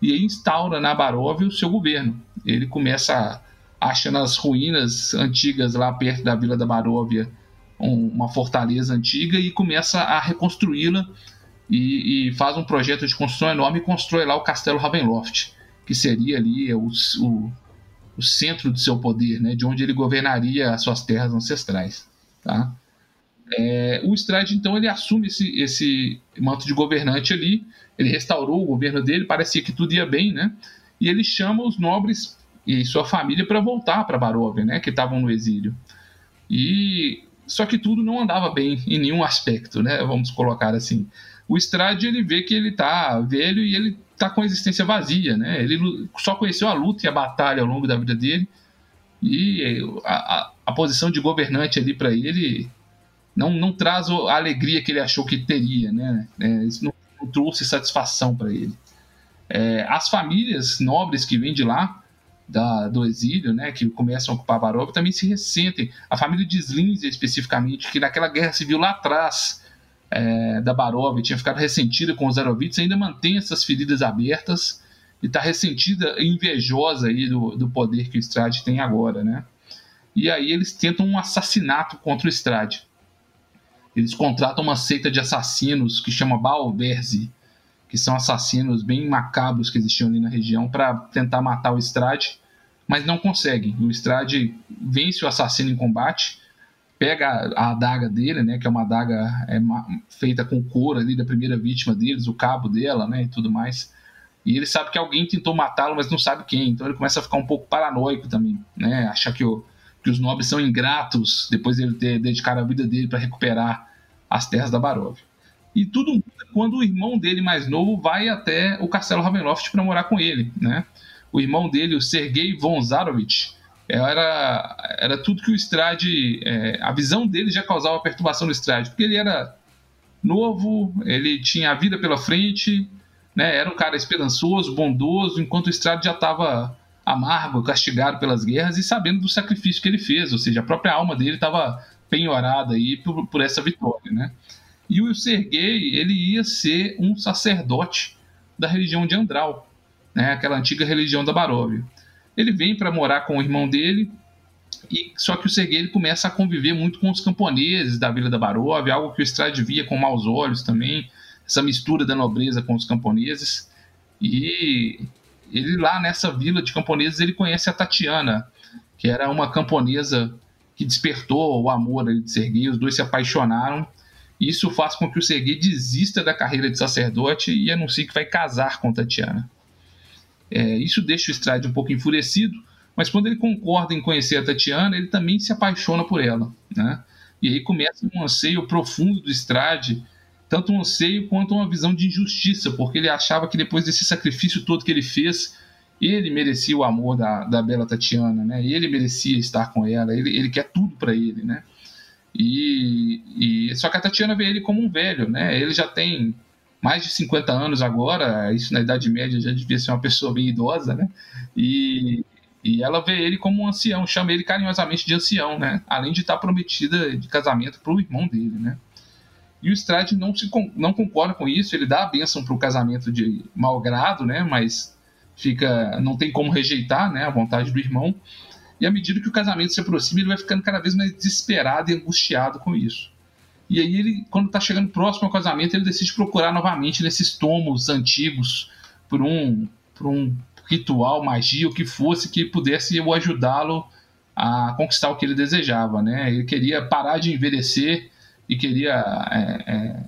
e instaura na Baróvia o seu governo. Ele começa achando as ruínas antigas lá perto da vila da Baróvia um, uma fortaleza antiga e começa a reconstruí-la e, e, faz um projeto de construção enorme e constrói lá o Castelo Ravenloft, que seria ali o, o, o centro do seu poder, né, de onde ele governaria as suas terras ancestrais. Tá? É, o Strade, então, ele assume esse, esse manto de governante ali, ele restaurou o governo dele, parecia que tudo ia bem, né? E ele chama os nobres e sua família para voltar para Baróvia, né, que estavam no exílio. E só que tudo não andava bem em nenhum aspecto, né? Vamos colocar assim o Strade ele vê que ele tá velho e ele tá com a existência vazia, né? Ele só conheceu a luta e a batalha ao longo da vida dele e a, a, a posição de governante ali para ele não, não traz a alegria que ele achou que teria, né? É, isso não, não, trouxe satisfação para ele. É, as famílias nobres que vêm de lá da, do exílio, né, que começam a ocupar Barov, também se ressentem. A família de Slinzer, especificamente, que naquela guerra civil lá atrás é, da Barov tinha ficado ressentida com os Zarovitz, ainda mantém essas feridas abertas e está ressentida e invejosa aí do, do poder que o Strade tem agora, né? E aí eles tentam um assassinato contra o Strade. Eles contratam uma seita de assassinos que chama Balberzi, que são assassinos bem macabros que existiam ali na região, para tentar matar o Strade, mas não conseguem. O Strade vence o assassino em combate pega a adaga dele, né, que é uma adaga é, feita com couro ali da primeira vítima deles, o cabo dela, né, e tudo mais. E ele sabe que alguém tentou matá-lo, mas não sabe quem. Então ele começa a ficar um pouco paranoico também, né, achar que, o, que os nobres são ingratos depois dele ter dedicado a vida dele para recuperar as terras da Barov. E tudo quando o irmão dele mais novo vai até o castelo Ravenloft para morar com ele, né? O irmão dele, o Sergei von Zarovich, era, era tudo que o Strade. É, a visão dele já causava perturbação no Strade, porque ele era novo, ele tinha a vida pela frente, né, era um cara esperançoso, bondoso, enquanto o Strade já estava amargo, castigado pelas guerras e sabendo do sacrifício que ele fez, ou seja, a própria alma dele estava penhorada aí por, por essa vitória, né? E o Sergei, ele ia ser um sacerdote da religião de Andral, né, aquela antiga religião da Baróvia. Ele vem para morar com o irmão dele, e só que o Serguei ele começa a conviver muito com os camponeses da Vila da Baróvia, algo que o Strade via com maus olhos também. essa mistura da nobreza com os camponeses. E ele lá nessa vila de camponeses ele conhece a Tatiana, que era uma camponesa que despertou o amor de Serguei, os dois se apaixonaram. Isso faz com que o Serguei desista da carreira de sacerdote e anuncie que vai casar com Tatiana. É, isso deixa o Strade um pouco enfurecido, mas quando ele concorda em conhecer a Tatiana, ele também se apaixona por ela. Né? E aí começa um anseio profundo do Strade, tanto um anseio quanto uma visão de injustiça, porque ele achava que depois desse sacrifício todo que ele fez, ele merecia o amor da, da bela Tatiana, né? Ele merecia estar com ela, ele, ele quer tudo para ele, né? E, e, só que a Tatiana vê ele como um velho, né? Ele já tem mais de 50 anos agora, isso na Idade Média já devia ser uma pessoa bem idosa, né? E, e ela vê ele como um ancião, chama ele carinhosamente de ancião, né? Além de estar prometida de casamento para o irmão dele, né? E o Strade não, se, não concorda com isso, ele dá a bênção para o casamento de mau grado, né? Mas fica, não tem como rejeitar, né? A vontade do irmão. E à medida que o casamento se aproxima, ele vai ficando cada vez mais desesperado e angustiado com isso. E aí ele, quando está chegando próximo ao casamento, ele decide procurar novamente nesses tomos antigos por um, por um ritual, magia, o que fosse que pudesse ajudá-lo a conquistar o que ele desejava, né? Ele queria parar de envelhecer e queria é, é,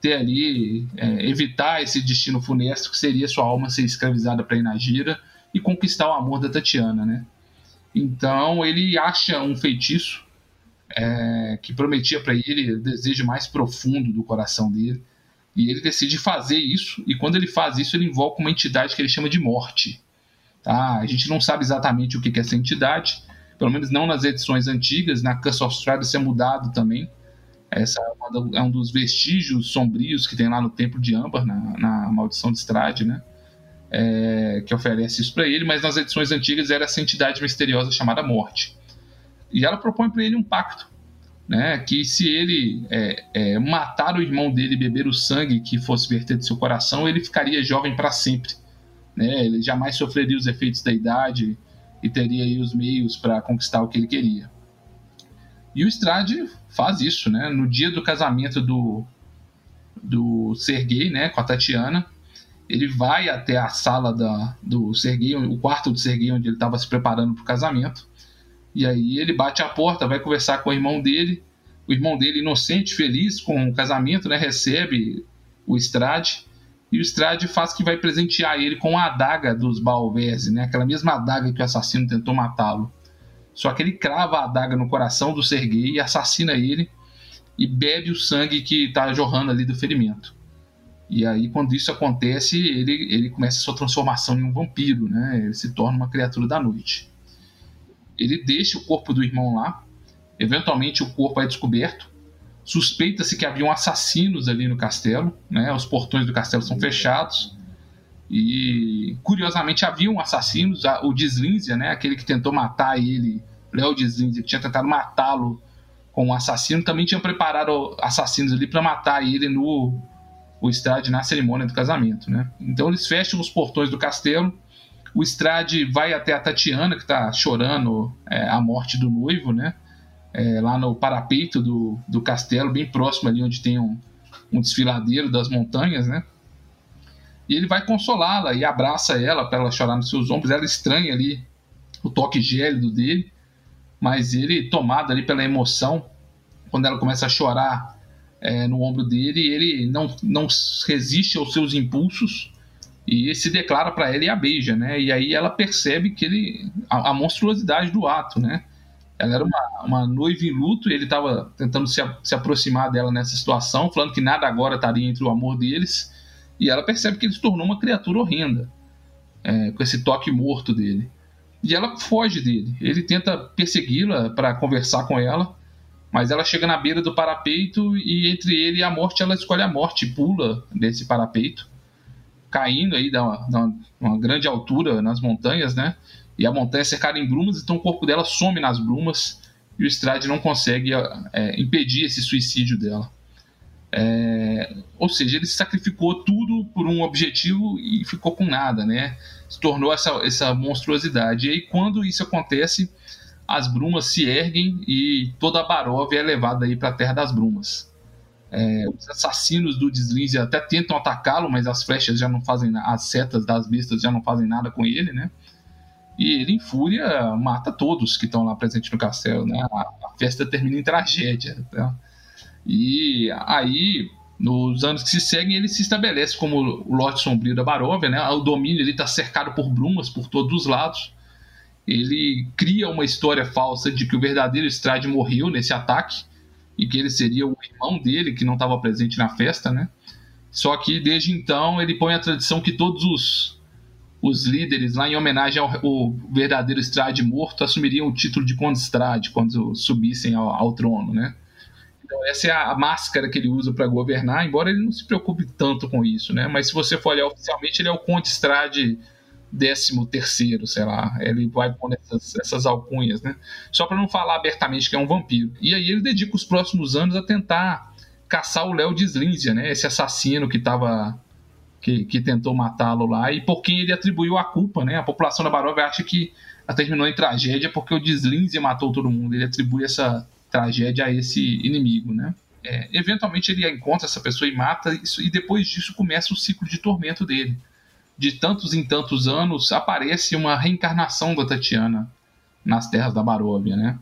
ter ali, é, evitar esse destino funesto que seria sua alma ser escravizada para Inagira e conquistar o amor da Tatiana, né? Então ele acha um feitiço é, que prometia para ele o desejo mais profundo do coração dele. E ele decide fazer isso, e quando ele faz isso, ele invoca uma entidade que ele chama de morte. Tá? A gente não sabe exatamente o que é essa entidade, pelo menos não nas edições antigas, na Curse of Strahd isso é mudado também. Essa é, é um dos vestígios sombrios que tem lá no Templo de Ambar, na, na Maldição de Strade, né? é, que oferece isso para ele, mas nas edições antigas era essa entidade misteriosa chamada Morte. E ela propõe para ele um pacto, né, que se ele é, é, matar o irmão dele e beber o sangue que fosse verter de seu coração, ele ficaria jovem para sempre. Né, ele jamais sofreria os efeitos da idade e teria os meios para conquistar o que ele queria. E o Strade faz isso, né? No dia do casamento do, do Sergei, né, com a Tatiana, ele vai até a sala da, do Serguei, o quarto do Serguei, onde ele estava se preparando para o casamento. E aí ele bate a porta, vai conversar com o irmão dele. O irmão dele, inocente, feliz com o casamento, né, recebe o Strade. E o Strade faz que vai presentear ele com a adaga dos Balvese, né, aquela mesma adaga que o assassino tentou matá-lo. Só que ele crava a adaga no coração do Serguei e assassina ele e bebe o sangue que está jorrando ali do ferimento. E aí, quando isso acontece, ele, ele começa a sua transformação em um vampiro, né? Ele se torna uma criatura da noite. Ele deixa o corpo do irmão lá. Eventualmente, o corpo é descoberto. Suspeita-se que haviam assassinos ali no castelo, né? Os portões do castelo são fechados. E, curiosamente, haviam assassinos. O Deslinzia, né? Aquele que tentou matar ele, Léo Deslinzia, que tinha tentado matá-lo com um assassino, também tinha preparado assassinos ali para matar ele no o na cerimônia do casamento, né? Então eles fecham os portões do castelo. O Strade vai até a Tatiana, que está chorando é, a morte do noivo, né? É, lá no parapeito do, do castelo, bem próximo ali onde tem um, um desfiladeiro das montanhas, né? E ele vai consolá-la e abraça ela para ela chorar nos seus ombros. Ela estranha ali o toque gélido dele, mas ele, tomado ali pela emoção, quando ela começa a chorar é, no ombro dele, ele não, não resiste aos seus impulsos e se declara para ela e a beija, né? E aí ela percebe que ele a, a monstruosidade do ato, né? Ela era uma, uma noiva em luto e ele estava tentando se, se aproximar dela nessa situação, falando que nada agora estaria entre o amor deles. E ela percebe que ele se tornou uma criatura horrenda, é, com esse toque morto dele. E ela foge dele. Ele tenta persegui-la para conversar com ela, mas ela chega na beira do parapeito e entre ele e a morte ela escolhe a morte, pula desse parapeito, caindo aí da uma, uma grande altura nas montanhas, né? E a montanha é cercada em brumas, então o corpo dela some nas brumas e o Strade não consegue é, impedir esse suicídio dela. É, ou seja, ele sacrificou tudo por um objetivo e ficou com nada, né? Se tornou essa, essa monstruosidade. E aí, quando isso acontece, as brumas se erguem e toda a Baróvia é levada aí para a Terra das Brumas. É, os assassinos do Deslize até tentam atacá-lo, mas as flechas já não fazem as setas das bestas já não fazem nada com ele, né? E ele, em fúria, mata todos que estão lá presentes no castelo, né? A, a festa termina em tragédia. Né? E aí, nos anos que se seguem, ele se estabelece como o lote sombrio da Baróvia, né? O domínio está cercado por brumas por todos os lados. Ele cria uma história falsa de que o verdadeiro Strade morreu nesse ataque e que ele seria o irmão dele que não estava presente na festa, né? Só que desde então ele põe a tradição que todos os, os líderes, lá em homenagem ao, ao verdadeiro Strade morto, assumiriam o título de Conde Strade quando subissem ao, ao trono, né? Então essa é a, máscara que ele usa para governar, embora ele não se preocupe tanto com isso, né? Mas se você for olhar oficialmente, ele é o Conde Strade décimo terceiro, sei lá. Ele vai pondo essas, essas alcunhas, né? Só para não falar abertamente que é um vampiro. E aí ele dedica os próximos anos a tentar caçar o Léo de Slínzia, né? Esse assassino que tava que, que tentou matá-lo lá e por quem ele atribuiu a culpa, né? A população da Baróvia acha que terminou em tragédia porque o Deslinze matou todo mundo. Ele atribui essa tragédia a esse inimigo, né? É, eventualmente ele encontra essa pessoa e mata isso e depois disso começa o ciclo de tormento dele de tantos em tantos anos, aparece uma reencarnação da Tatiana nas terras da Baróvia, né?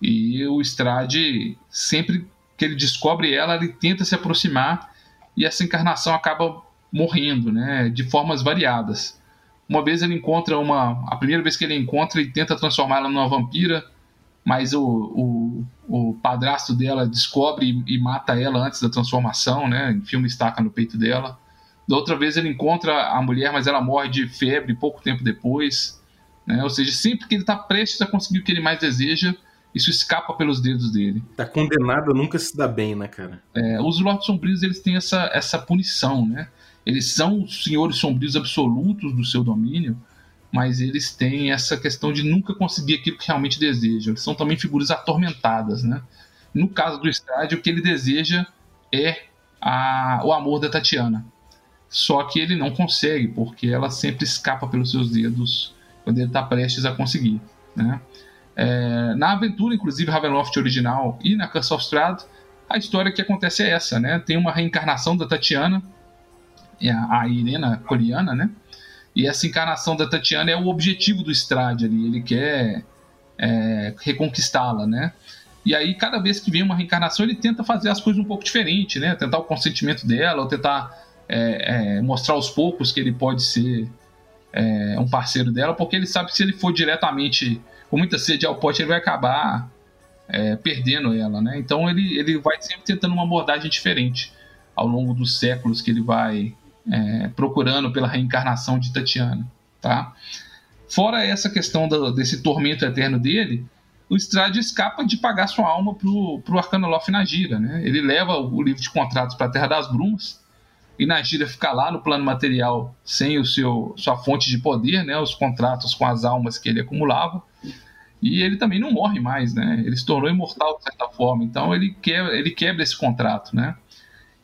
E o Strade, sempre que ele descobre ela, ele tenta se aproximar e essa encarnação acaba morrendo, né? De formas variadas. Uma vez ele encontra uma. A primeira vez que ele encontra, ele tenta transformá-la numa vampira, mas o, o, o padrasto dela descobre e, e, mata ela antes da transformação, né? Enfia estaca no peito dela. Da outra vez ele encontra a mulher, mas ela morre de febre pouco tempo depois. Né? Ou seja, sempre que ele está prestes a conseguir o que ele mais deseja, isso escapa pelos dedos dele. Tá condenado a nunca se dar bem, né, cara? É, os Lords Sombrios eles têm essa, essa punição, né? Eles são os senhores sombrios absolutos do seu domínio, mas eles têm essa questão de nunca conseguir aquilo que realmente desejam. Eles são também figuras atormentadas, né? No caso do estádio, o que ele deseja é a, o amor da Tatiana. Só que ele não consegue, porque ela sempre escapa pelos seus dedos quando ele está prestes a conseguir. Né? É, na aventura, inclusive, Ravenloft original e na Curse of Strahd, a história que acontece é essa, né? Tem uma reencarnação da Tatiana, é a Irena coreana, né? E essa encarnação da Tatiana é o objetivo do Strade ali, ele quer é, reconquistá-la, né? E aí, cada vez que vem uma reencarnação, ele tenta fazer as coisas um pouco diferente, né? Tentar o consentimento dela, ou tentar é, é, mostrar aos poucos que ele pode ser é, um parceiro dela, porque ele sabe que se ele for diretamente com muita sede ao pote, ele vai acabar é, perdendo ela, né? Então ele, ele vai sempre tentando uma abordagem diferente ao longo dos séculos que ele vai é, procurando pela reencarnação de Tatiana, tá? Fora essa questão do, desse tormento eterno dele, o Strade escapa de pagar sua alma pro, pro Arcanolof na gira, né? Ele leva o livro de contratos para a Terra das Brumas, e Nagira ficar lá no plano material sem o seu sua fonte de poder, né, os contratos com as almas que ele acumulava. E ele também não morre mais, né? Ele se tornou imortal de certa forma. Então ele quebra, ele quebra esse contrato, né?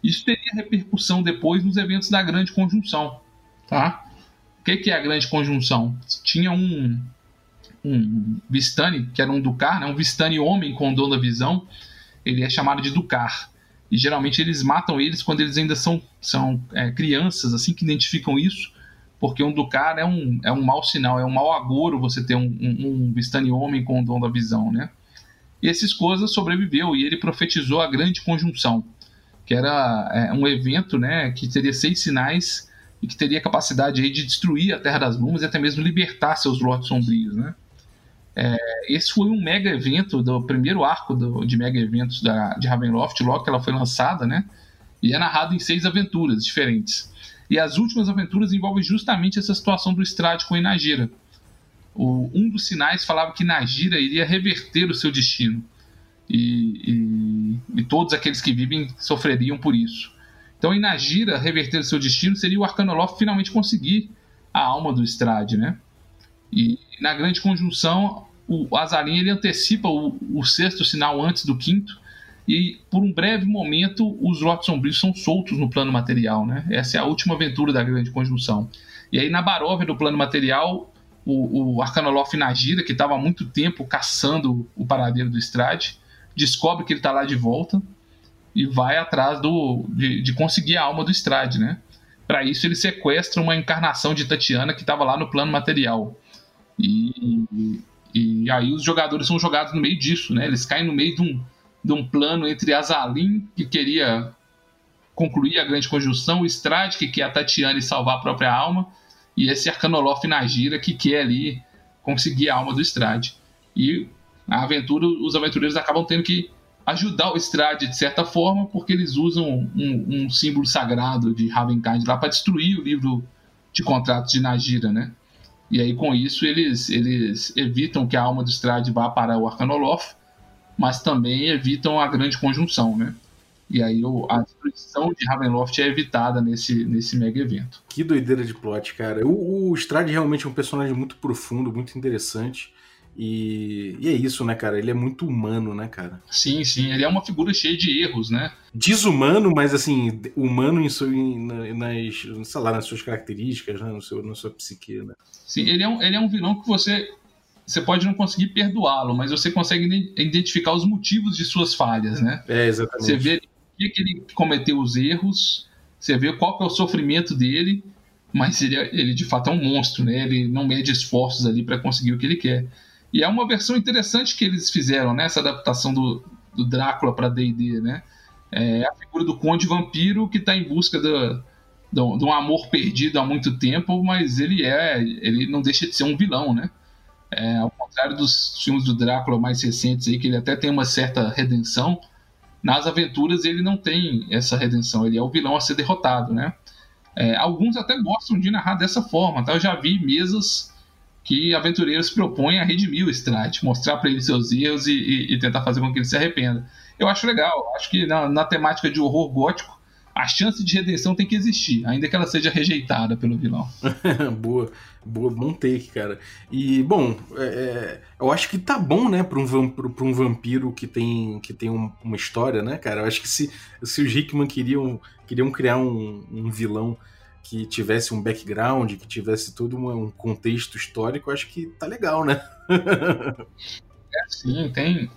Isso teria repercussão depois nos eventos da grande conjunção, tá? O que, que é a grande conjunção? Tinha um um Vistani, que era um Ducar, né? um Vistani homem com o dom da visão, ele é chamado de Ducar. E geralmente eles matam eles quando eles ainda são, são é, crianças, assim que identificam isso, porque um Ducar é um, é um mau sinal, é um mau agouro você ter um, um, um Vistani homem com o dom da visão, né? E esses coisas sobreviveu e ele profetizou a grande conjunção, que era é, um evento, né, que teria seis sinais e que teria capacidade aí de destruir a Terra das Brumas e até mesmo libertar seus lotes sombrios, né? É, esse foi um mega evento do primeiro arco do, de mega eventos da, de Ravenloft, logo que ela foi lançada, né? E é narrado em seis aventuras diferentes. E as últimas aventuras envolvem justamente essa situação do Strade com Inagira. Um dos sinais falava que Nagira iria reverter o seu destino. E, e, e todos aqueles que vivem sofreriam por isso. Então, Inagira reverter seu destino seria o Arcanolof finalmente conseguir a alma do Strade, né? E na grande conjunção, o Azalim ele antecipa o, o, sexto sinal antes do quinto, e por um breve momento os lotes sombrios são soltos no plano material. Né? Essa é a última aventura da grande conjunção. E aí, na Baróvia do plano material, o, o Arcanolof Nagira, que estava há muito tempo caçando o paradeiro do Strade, descobre que ele está lá de volta e vai atrás do, de, de conseguir a alma do Strade, né? Para isso ele sequestra uma encarnação de Tatiana que estava lá no plano material. E, e aí os jogadores são jogados no meio disso, né? Eles caem no meio de um, de um plano entre Azalin, que queria concluir a grande conjunção, o Strade, que quer a Tatiana e salvar a própria alma, e esse Arcanolof Nagira, que quer ali conseguir a alma do Strade. E a aventura, os aventureiros acabam tendo que ajudar o Strade de certa forma, porque eles usam um, um símbolo sagrado de Ravenkard lá para destruir o livro de contratos de Nagira, né? E aí com isso eles, eles evitam que a alma do Strade vá para o Arcanolof, mas também evitam a grande conjunção, né? E aí a destruição de Ravenloft é evitada nesse, nesse mega evento. Que doideira de plot, cara. O, o Strade realmente é um personagem muito profundo, muito interessante. E, e, é isso, né, cara? Ele é muito humano, né, cara? Sim, sim. Ele é uma figura cheia de erros, né? Desumano, mas assim, humano em, seu, em, nas, sei lá, nas suas características, né? no seu, na sua psique, né? Sim, ele é um, ele é um vilão que você. Você pode não conseguir perdoá-lo, mas você consegue identificar os motivos de suas falhas, né? É, exatamente. Você vê que, que ele cometeu os erros, você vê qual que é o sofrimento dele, mas ele, é, ele de fato é um monstro, né? Ele não mede esforços ali para conseguir o que ele quer. E é uma versão interessante que eles fizeram, né? Essa adaptação do, do Drácula para D&D, né? É a figura do Conde Vampiro que está em busca do, do, de um amor perdido há muito tempo, mas ele é, ele não deixa de ser um vilão, né? É, ao contrário dos filmes do Drácula mais recentes aí, que ele até tem uma certa redenção, nas aventuras ele não tem essa redenção, ele é o vilão a ser derrotado, né? É, alguns até gostam de narrar dessa forma, tá? Eu já vi mesas que aventureiros propõem a redimir o Strade, mostrar para ele seus erros e, e, e, tentar fazer com que ele se arrependa. Eu acho legal, acho que na, na, temática de horror gótico, a chance de redenção tem que existir, ainda que ela seja rejeitada pelo vilão. boa, boa, bom take, cara. E, bom, é, é eu acho que tá bom, né, pra um, vampiro, pra um vampiro que tem, que tem um, uma história, né, cara? Eu acho que se, se os Hickman queriam, queriam criar um, um vilão que tivesse um background, que tivesse todo um contexto histórico, acho que tá legal, né? é, sim, tem,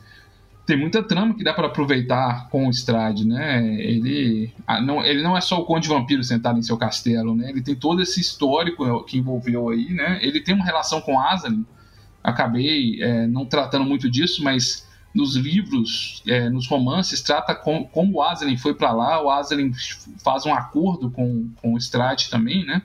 tem muita trama que dá para aproveitar com o Strade, né? Ele não, ele não é só o Conde Vampiro sentado em seu castelo, né? Ele tem todo esse histórico que envolveu aí, né? Ele tem uma relação com Asalin. Acabei é, não tratando muito disso, mas nos livros, é, nos romances, trata com, como o Aslan foi para lá. O Aslan faz um acordo com, com o Strade também, né?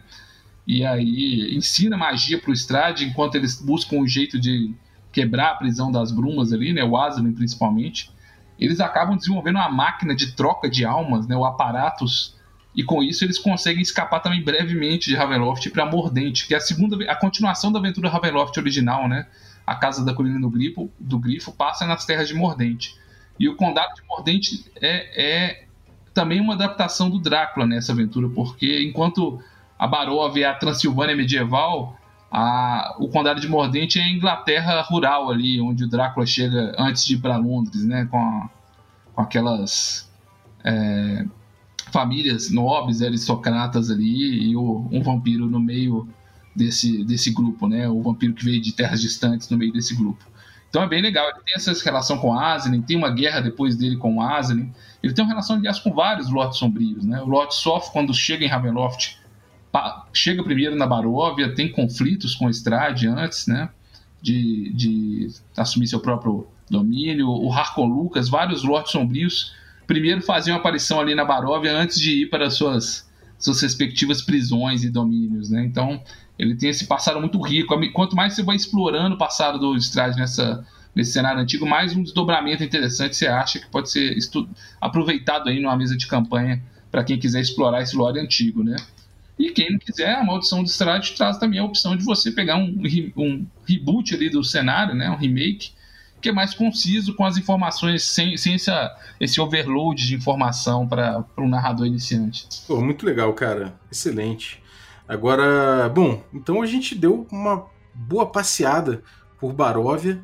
E aí ensina magia para o Strade enquanto eles buscam um jeito de quebrar a prisão das brumas ali, né? O Aslan principalmente. Eles acabam desenvolvendo uma máquina de troca de almas, né? O Aparatus. E com isso eles conseguem escapar também brevemente de Ravenloft para Mordente, que é a segunda a continuação da aventura Ravenloft original, né? A Casa da Colina do Grifo, do Grifo passa nas terras de Mordente. E o Condado de Mordente é, é também uma adaptação do Drácula nessa aventura, porque enquanto a Baróvia é a Transilvânia medieval, a, o Condado de Mordente é a Inglaterra rural ali, onde o Drácula chega antes de ir para Londres, né, com, a, com aquelas é, famílias nobres, aristocratas ali, e o, um vampiro no meio desse, desse grupo, né? O vampiro que veio de terras distantes no meio desse grupo. Então é bem legal. Ele tem essa relação com Aslan, tem uma guerra depois dele com Aslan. Ele tem uma relação, aliás, com vários Lords Sombrios, né? O Lord Soft, quando chega em Ravenloft, chega primeiro na Baróvia, tem conflitos com Estrade antes, né? De, de assumir seu próprio domínio. O Harkon Lucas, vários Lords Sombrios, primeiro faziam aparição ali na Baróvia antes de ir para suas suas respectivas prisões e domínios, né? Então, ele tem esse passado muito rico. Quanto mais você vai explorando o passado do Strade nessa, nesse cenário antigo, mais um desdobramento interessante você acha que pode ser aproveitado aí numa mesa de campanha para quem quiser explorar esse lore antigo, né? E quem não quiser, a Maldição do Strade traz também a opção de você pegar um, um reboot ali do cenário, né? Um remake, que é mais conciso com as informações, sem, sem essa, esse overload de informação para um narrador iniciante. Pô, muito legal, cara. Excelente. Agora, bom, então a gente deu uma boa passeada por Baróvia.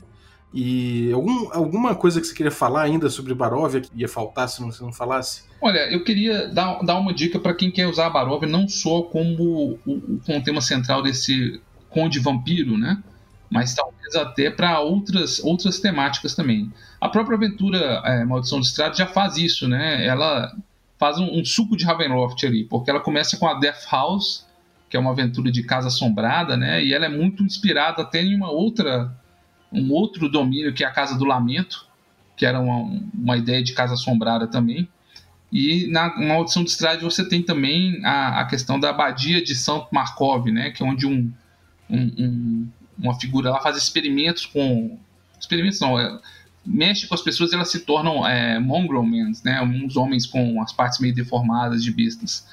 E algum, alguma coisa que você queria falar ainda sobre Baróvia que ia faltar se não, se não falasse? Olha, eu queria dar, dar uma dica para quem quer usar a Baróvia não só como o, o, como tema central desse Conde Vampiro, né? Mas talvez até para outras, outras temáticas também. A própria aventura é, Maldição de Estrada já faz isso, né? Ela faz um, um, suco de Ravenloft ali, porque ela começa com a Death House, que é uma aventura de casa assombrada, né? E ela é muito inspirada até em uma outra, um outro domínio que é a Casa do Lamento, que era uma, uma ideia de casa assombrada também. E na Maldição de Estrade você tem também a, a questão da abadia de Santo Markov, né? Que é onde um, um, um, uma figura lá faz experimentos com. Experimentos não, é, mexe com as pessoas elas se tornam é, mongrelmans, né? Uns homens com as partes meio deformadas de bestas.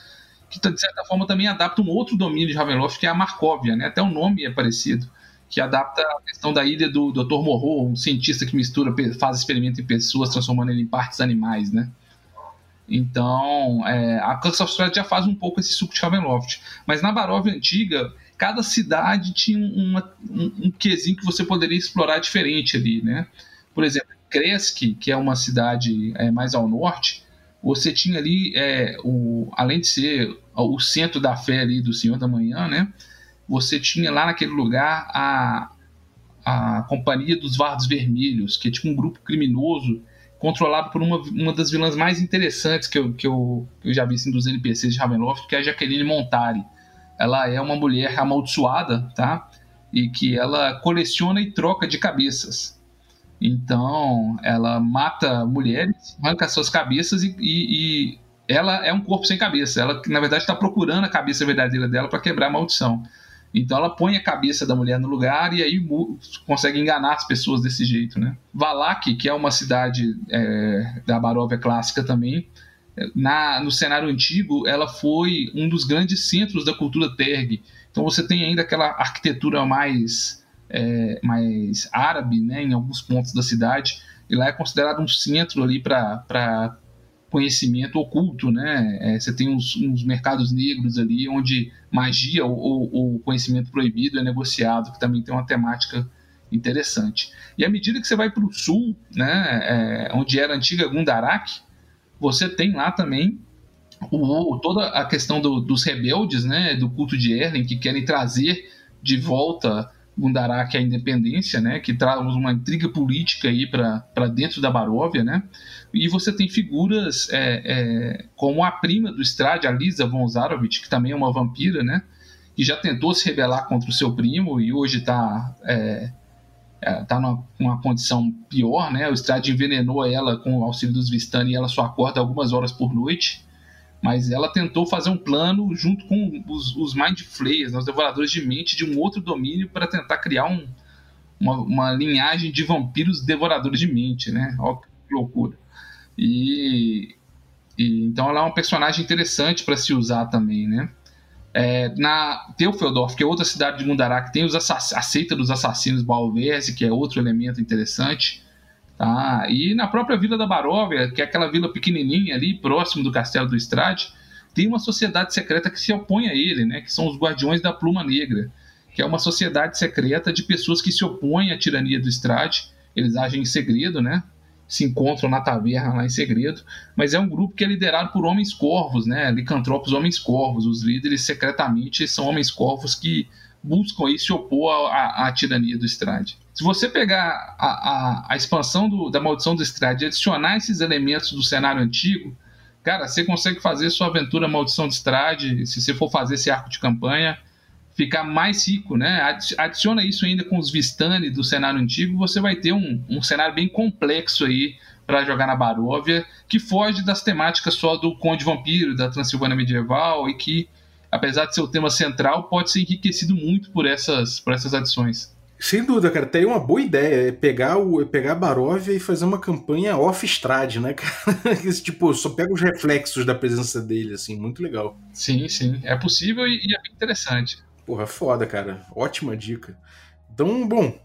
Que de certa forma também adapta um outro domínio de Ravenloft, que é a Markovia, né? Até o nome é parecido. Que adapta a questão da ilha do Dr. Morro, um cientista que mistura, faz experimento em pessoas, transformando ele em partes animais, né? Então, é, a Curse of já faz um pouco esse suco de Ravenloft. Mas na Baróvia antiga, cada cidade tinha uma, um, um quesinho que você poderia explorar diferente ali, né? Por exemplo, Kresk, que é uma cidade é, mais ao norte, você tinha ali, é, o, além de ser o centro da fé ali do Senhor da Manhã, né? Você tinha lá naquele lugar a, a Companhia dos Vardos Vermelhos, que é tipo um grupo criminoso controlado por uma, uma das vilãs mais interessantes que eu, que eu, eu já vi assim, dos NPCs de Ravenloft, que é a Jaqueline Montari ela é uma mulher amaldiçoada, tá? E que ela coleciona e troca de cabeças. Então, ela mata mulheres, arranca suas cabeças e, e, e ela é um corpo sem cabeça. Ela, na verdade, está procurando a cabeça verdadeira dela para quebrar a maldição. Então ela põe a cabeça da mulher no lugar e aí consegue enganar as pessoas desse jeito, né? Valak, que é uma cidade é, da Baróvia clássica também, na, no cenário antigo, ela foi um dos grandes centros da cultura terg. Então você tem ainda aquela arquitetura mais, é, mais árabe né, em alguns pontos da cidade, e lá é considerado um centro ali para conhecimento oculto. Né? É, você tem uns, uns, mercados negros ali onde magia ou, ou, conhecimento proibido é negociado, que também tem uma temática interessante. E à medida que você vai para o sul, né, é, onde era a antiga Gundarak, você tem lá também o, toda a questão do, dos rebeldes, né, do culto de Erlen, que querem trazer de volta Gundarak à independência, né, que traz uma intriga política aí para dentro da Baróvia, né, e você tem figuras é, é, como a prima do Strade, a Lisa von Zarovich, que também é uma vampira, né, que já tentou se rebelar contra o seu primo e hoje está é, está é, numa, numa, condição pior, né? O Strade envenenou ela com o auxílio dos Vistani e ela só acorda algumas horas por noite. Mas ela tentou fazer um plano junto com os, os Mind Flayers, né? os devoradores de mente de um outro domínio para tentar criar um, uma, uma, linhagem de vampiros devoradores de mente, né? Olha que loucura. E, e então ela é um personagem interessante para se usar também, né? É, na Teufelsdorf, que é outra cidade de Mundarak, tem os a seita dos assassinos Balverse, que é outro elemento interessante. Tá? E na própria Vila da Baróvia, que é aquela vila pequenininha ali, próximo do Castelo do Estrade, tem uma sociedade secreta que se opõe a ele, né? que são os Guardiões da Pluma Negra, que é uma sociedade secreta de pessoas que se opõem à tirania do Estrade. Eles agem em segredo, né? Se encontram na taverna lá em segredo, mas é um grupo que é liderado por homens corvos, né? Licantropos homens corvos. Os líderes secretamente são homens corvos que buscam aí se opor à, à tirania do Strade. Se você pegar a, a, a expansão do, da maldição do Strade e adicionar esses elementos do cenário antigo, cara, você consegue fazer sua aventura Maldição de Strade, se você for fazer esse arco de campanha, ficar mais rico, né? Adiciona isso ainda com os Vistani do cenário antigo, você vai ter um, um cenário bem complexo aí para jogar na Baróvia, que foge das temáticas só do Conde Vampiro, da Transilvânia Medieval, e que, apesar de ser o tema central, pode ser enriquecido muito por essas, por essas adições. Sem dúvida, cara. Tem uma boa ideia. É pegar, o, é pegar a Baróvia e fazer uma campanha off-strade, né, cara? tipo, só pega os reflexos da presença dele, assim. Muito legal. Sim, sim. É possível e, e é bem interessante. Porra, foda, cara. Ótima dica. Então, bom.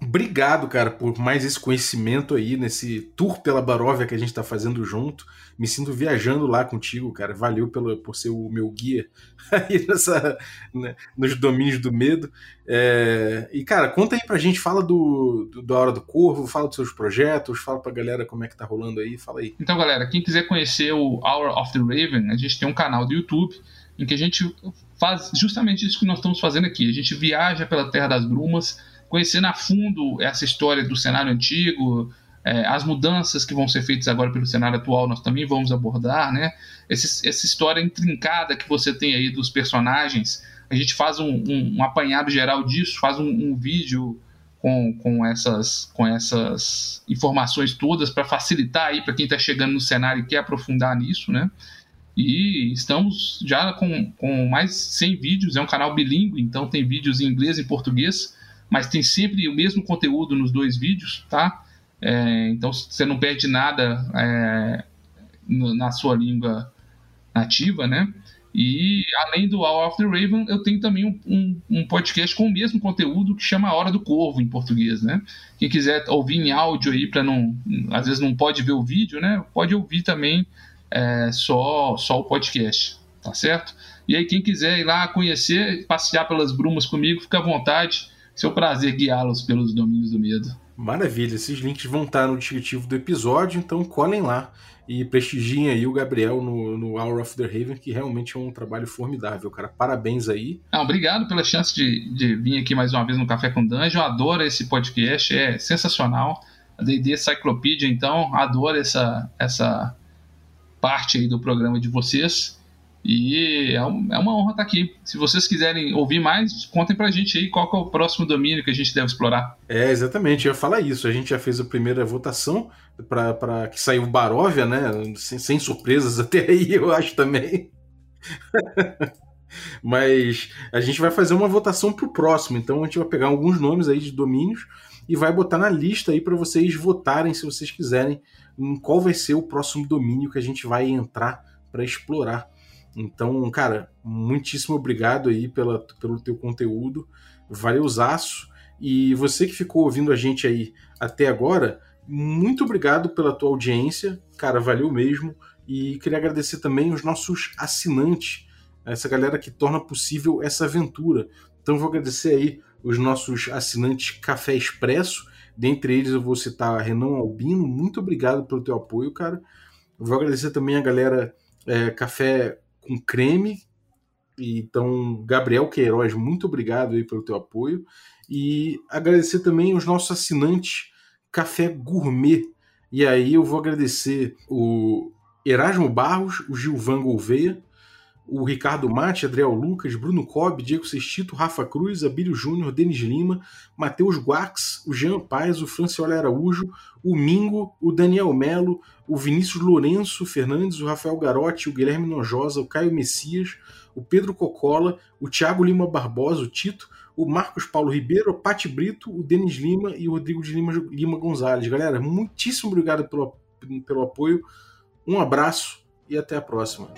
Obrigado, cara, por mais esse conhecimento aí nesse tour pela Baróvia que a gente tá fazendo junto. Me sinto viajando lá contigo, cara. Valeu pelo, por ser o meu guia aí nessa, né, nos domínios do medo. É, e, cara, conta aí pra gente, fala do, do, da Hora do Corvo, fala dos seus projetos, fala pra galera como é que tá rolando aí, fala aí. Então, galera, quem quiser conhecer o Hour of the Raven, a gente tem um canal do YouTube em que a gente faz justamente isso que nós estamos fazendo aqui. A gente viaja pela Terra das Brumas, conhecendo a fundo essa história do cenário antigo, é, as mudanças que vão ser feitas agora pelo cenário atual, nós também vamos abordar, né? Esse, essa história intrincada que você tem aí dos personagens, a gente faz um, um, um apanhado geral disso, faz um, um vídeo com, com, essas, com essas informações todas para facilitar aí para quem está chegando no cenário e quer aprofundar nisso, né? E estamos já com, com mais 100 vídeos, é um canal bilíngue, então tem vídeos em inglês e em português, mas tem sempre o mesmo conteúdo nos dois vídeos, tá? É, então você não perde nada é, na sua língua nativa, né? E além do All of the Raven, eu tenho também um, um, um, podcast com o mesmo conteúdo que chama A Hora do Corvo em português, né? Quem quiser ouvir em áudio aí para não, às vezes não pode ver o vídeo, né? Pode ouvir também é, só só o podcast, tá certo? E aí quem quiser ir lá conhecer, passear pelas brumas comigo, fica à vontade. Seu prazer guiá-los pelos domínios do medo. Maravilha, esses links vão estar no descritivo do episódio, então colhem lá e prestigiem aí o Gabriel no, no Hour of the Raven, que realmente é um trabalho formidável, cara. Parabéns aí. Ah, obrigado pela chance de, de vir aqui mais uma vez no Café com Dungeon. Adoro esse podcast, é sensacional. A D&D Cyclopedia, então, adoro essa, essa parte aí do programa de vocês. E é, é uma honra estar aqui. Se vocês quiserem ouvir mais, contem pra gente aí qual é o próximo domínio que a gente deve explorar. É, exatamente, eu ia falar isso. A gente já fez a primeira votação para que saiu Baróvia, né? Sem, sem surpresas até aí, eu acho também. Mas a gente vai fazer uma votação pro próximo. Então a gente vai pegar alguns nomes aí de domínios e vai botar na lista aí para vocês votarem, se vocês quiserem, em qual vai ser o próximo domínio que a gente vai entrar para explorar. Então, cara, muitíssimo obrigado aí pela, pelo teu conteúdo. Valeuzaço. E você que ficou ouvindo a gente aí até agora, muito obrigado pela tua audiência. Cara, valeu mesmo. E queria agradecer também os nossos assinantes, essa galera que torna possível essa aventura. Então, vou agradecer aí os nossos assinantes Café Expresso. Dentre eles, eu vou citar Renan Albino. Muito obrigado pelo teu apoio, cara. Vou agradecer também a galera é, Café com creme. Então, Gabriel Queiroz, muito obrigado aí pelo teu apoio. E agradecer também os nossos assinantes Café Gourmet. E aí eu vou agradecer o Erasmo Barros, o Gilvan Gouveia, o Ricardo Mate, Adriel Lucas, Bruno Cobb, Diego Sextito, Rafa Cruz, Abílio Júnior, Denis Lima, Matheus Guax, o Jean Paz, o Franciola Araújo, o Mingo, o Daniel Melo, o Vinícius Lourenço Fernandes, o Rafael Garotti, o Guilherme Nojosa, o Caio Messias, o Pedro Cocola, o Thiago Lima Barbosa, o Tito, o Marcos Paulo Ribeiro, o Pati Brito, o Denis Lima e o Rodrigo de Lima, Lima Gonzalez. Galera, muitíssimo obrigado pelo, pelo apoio, um abraço e até a próxima.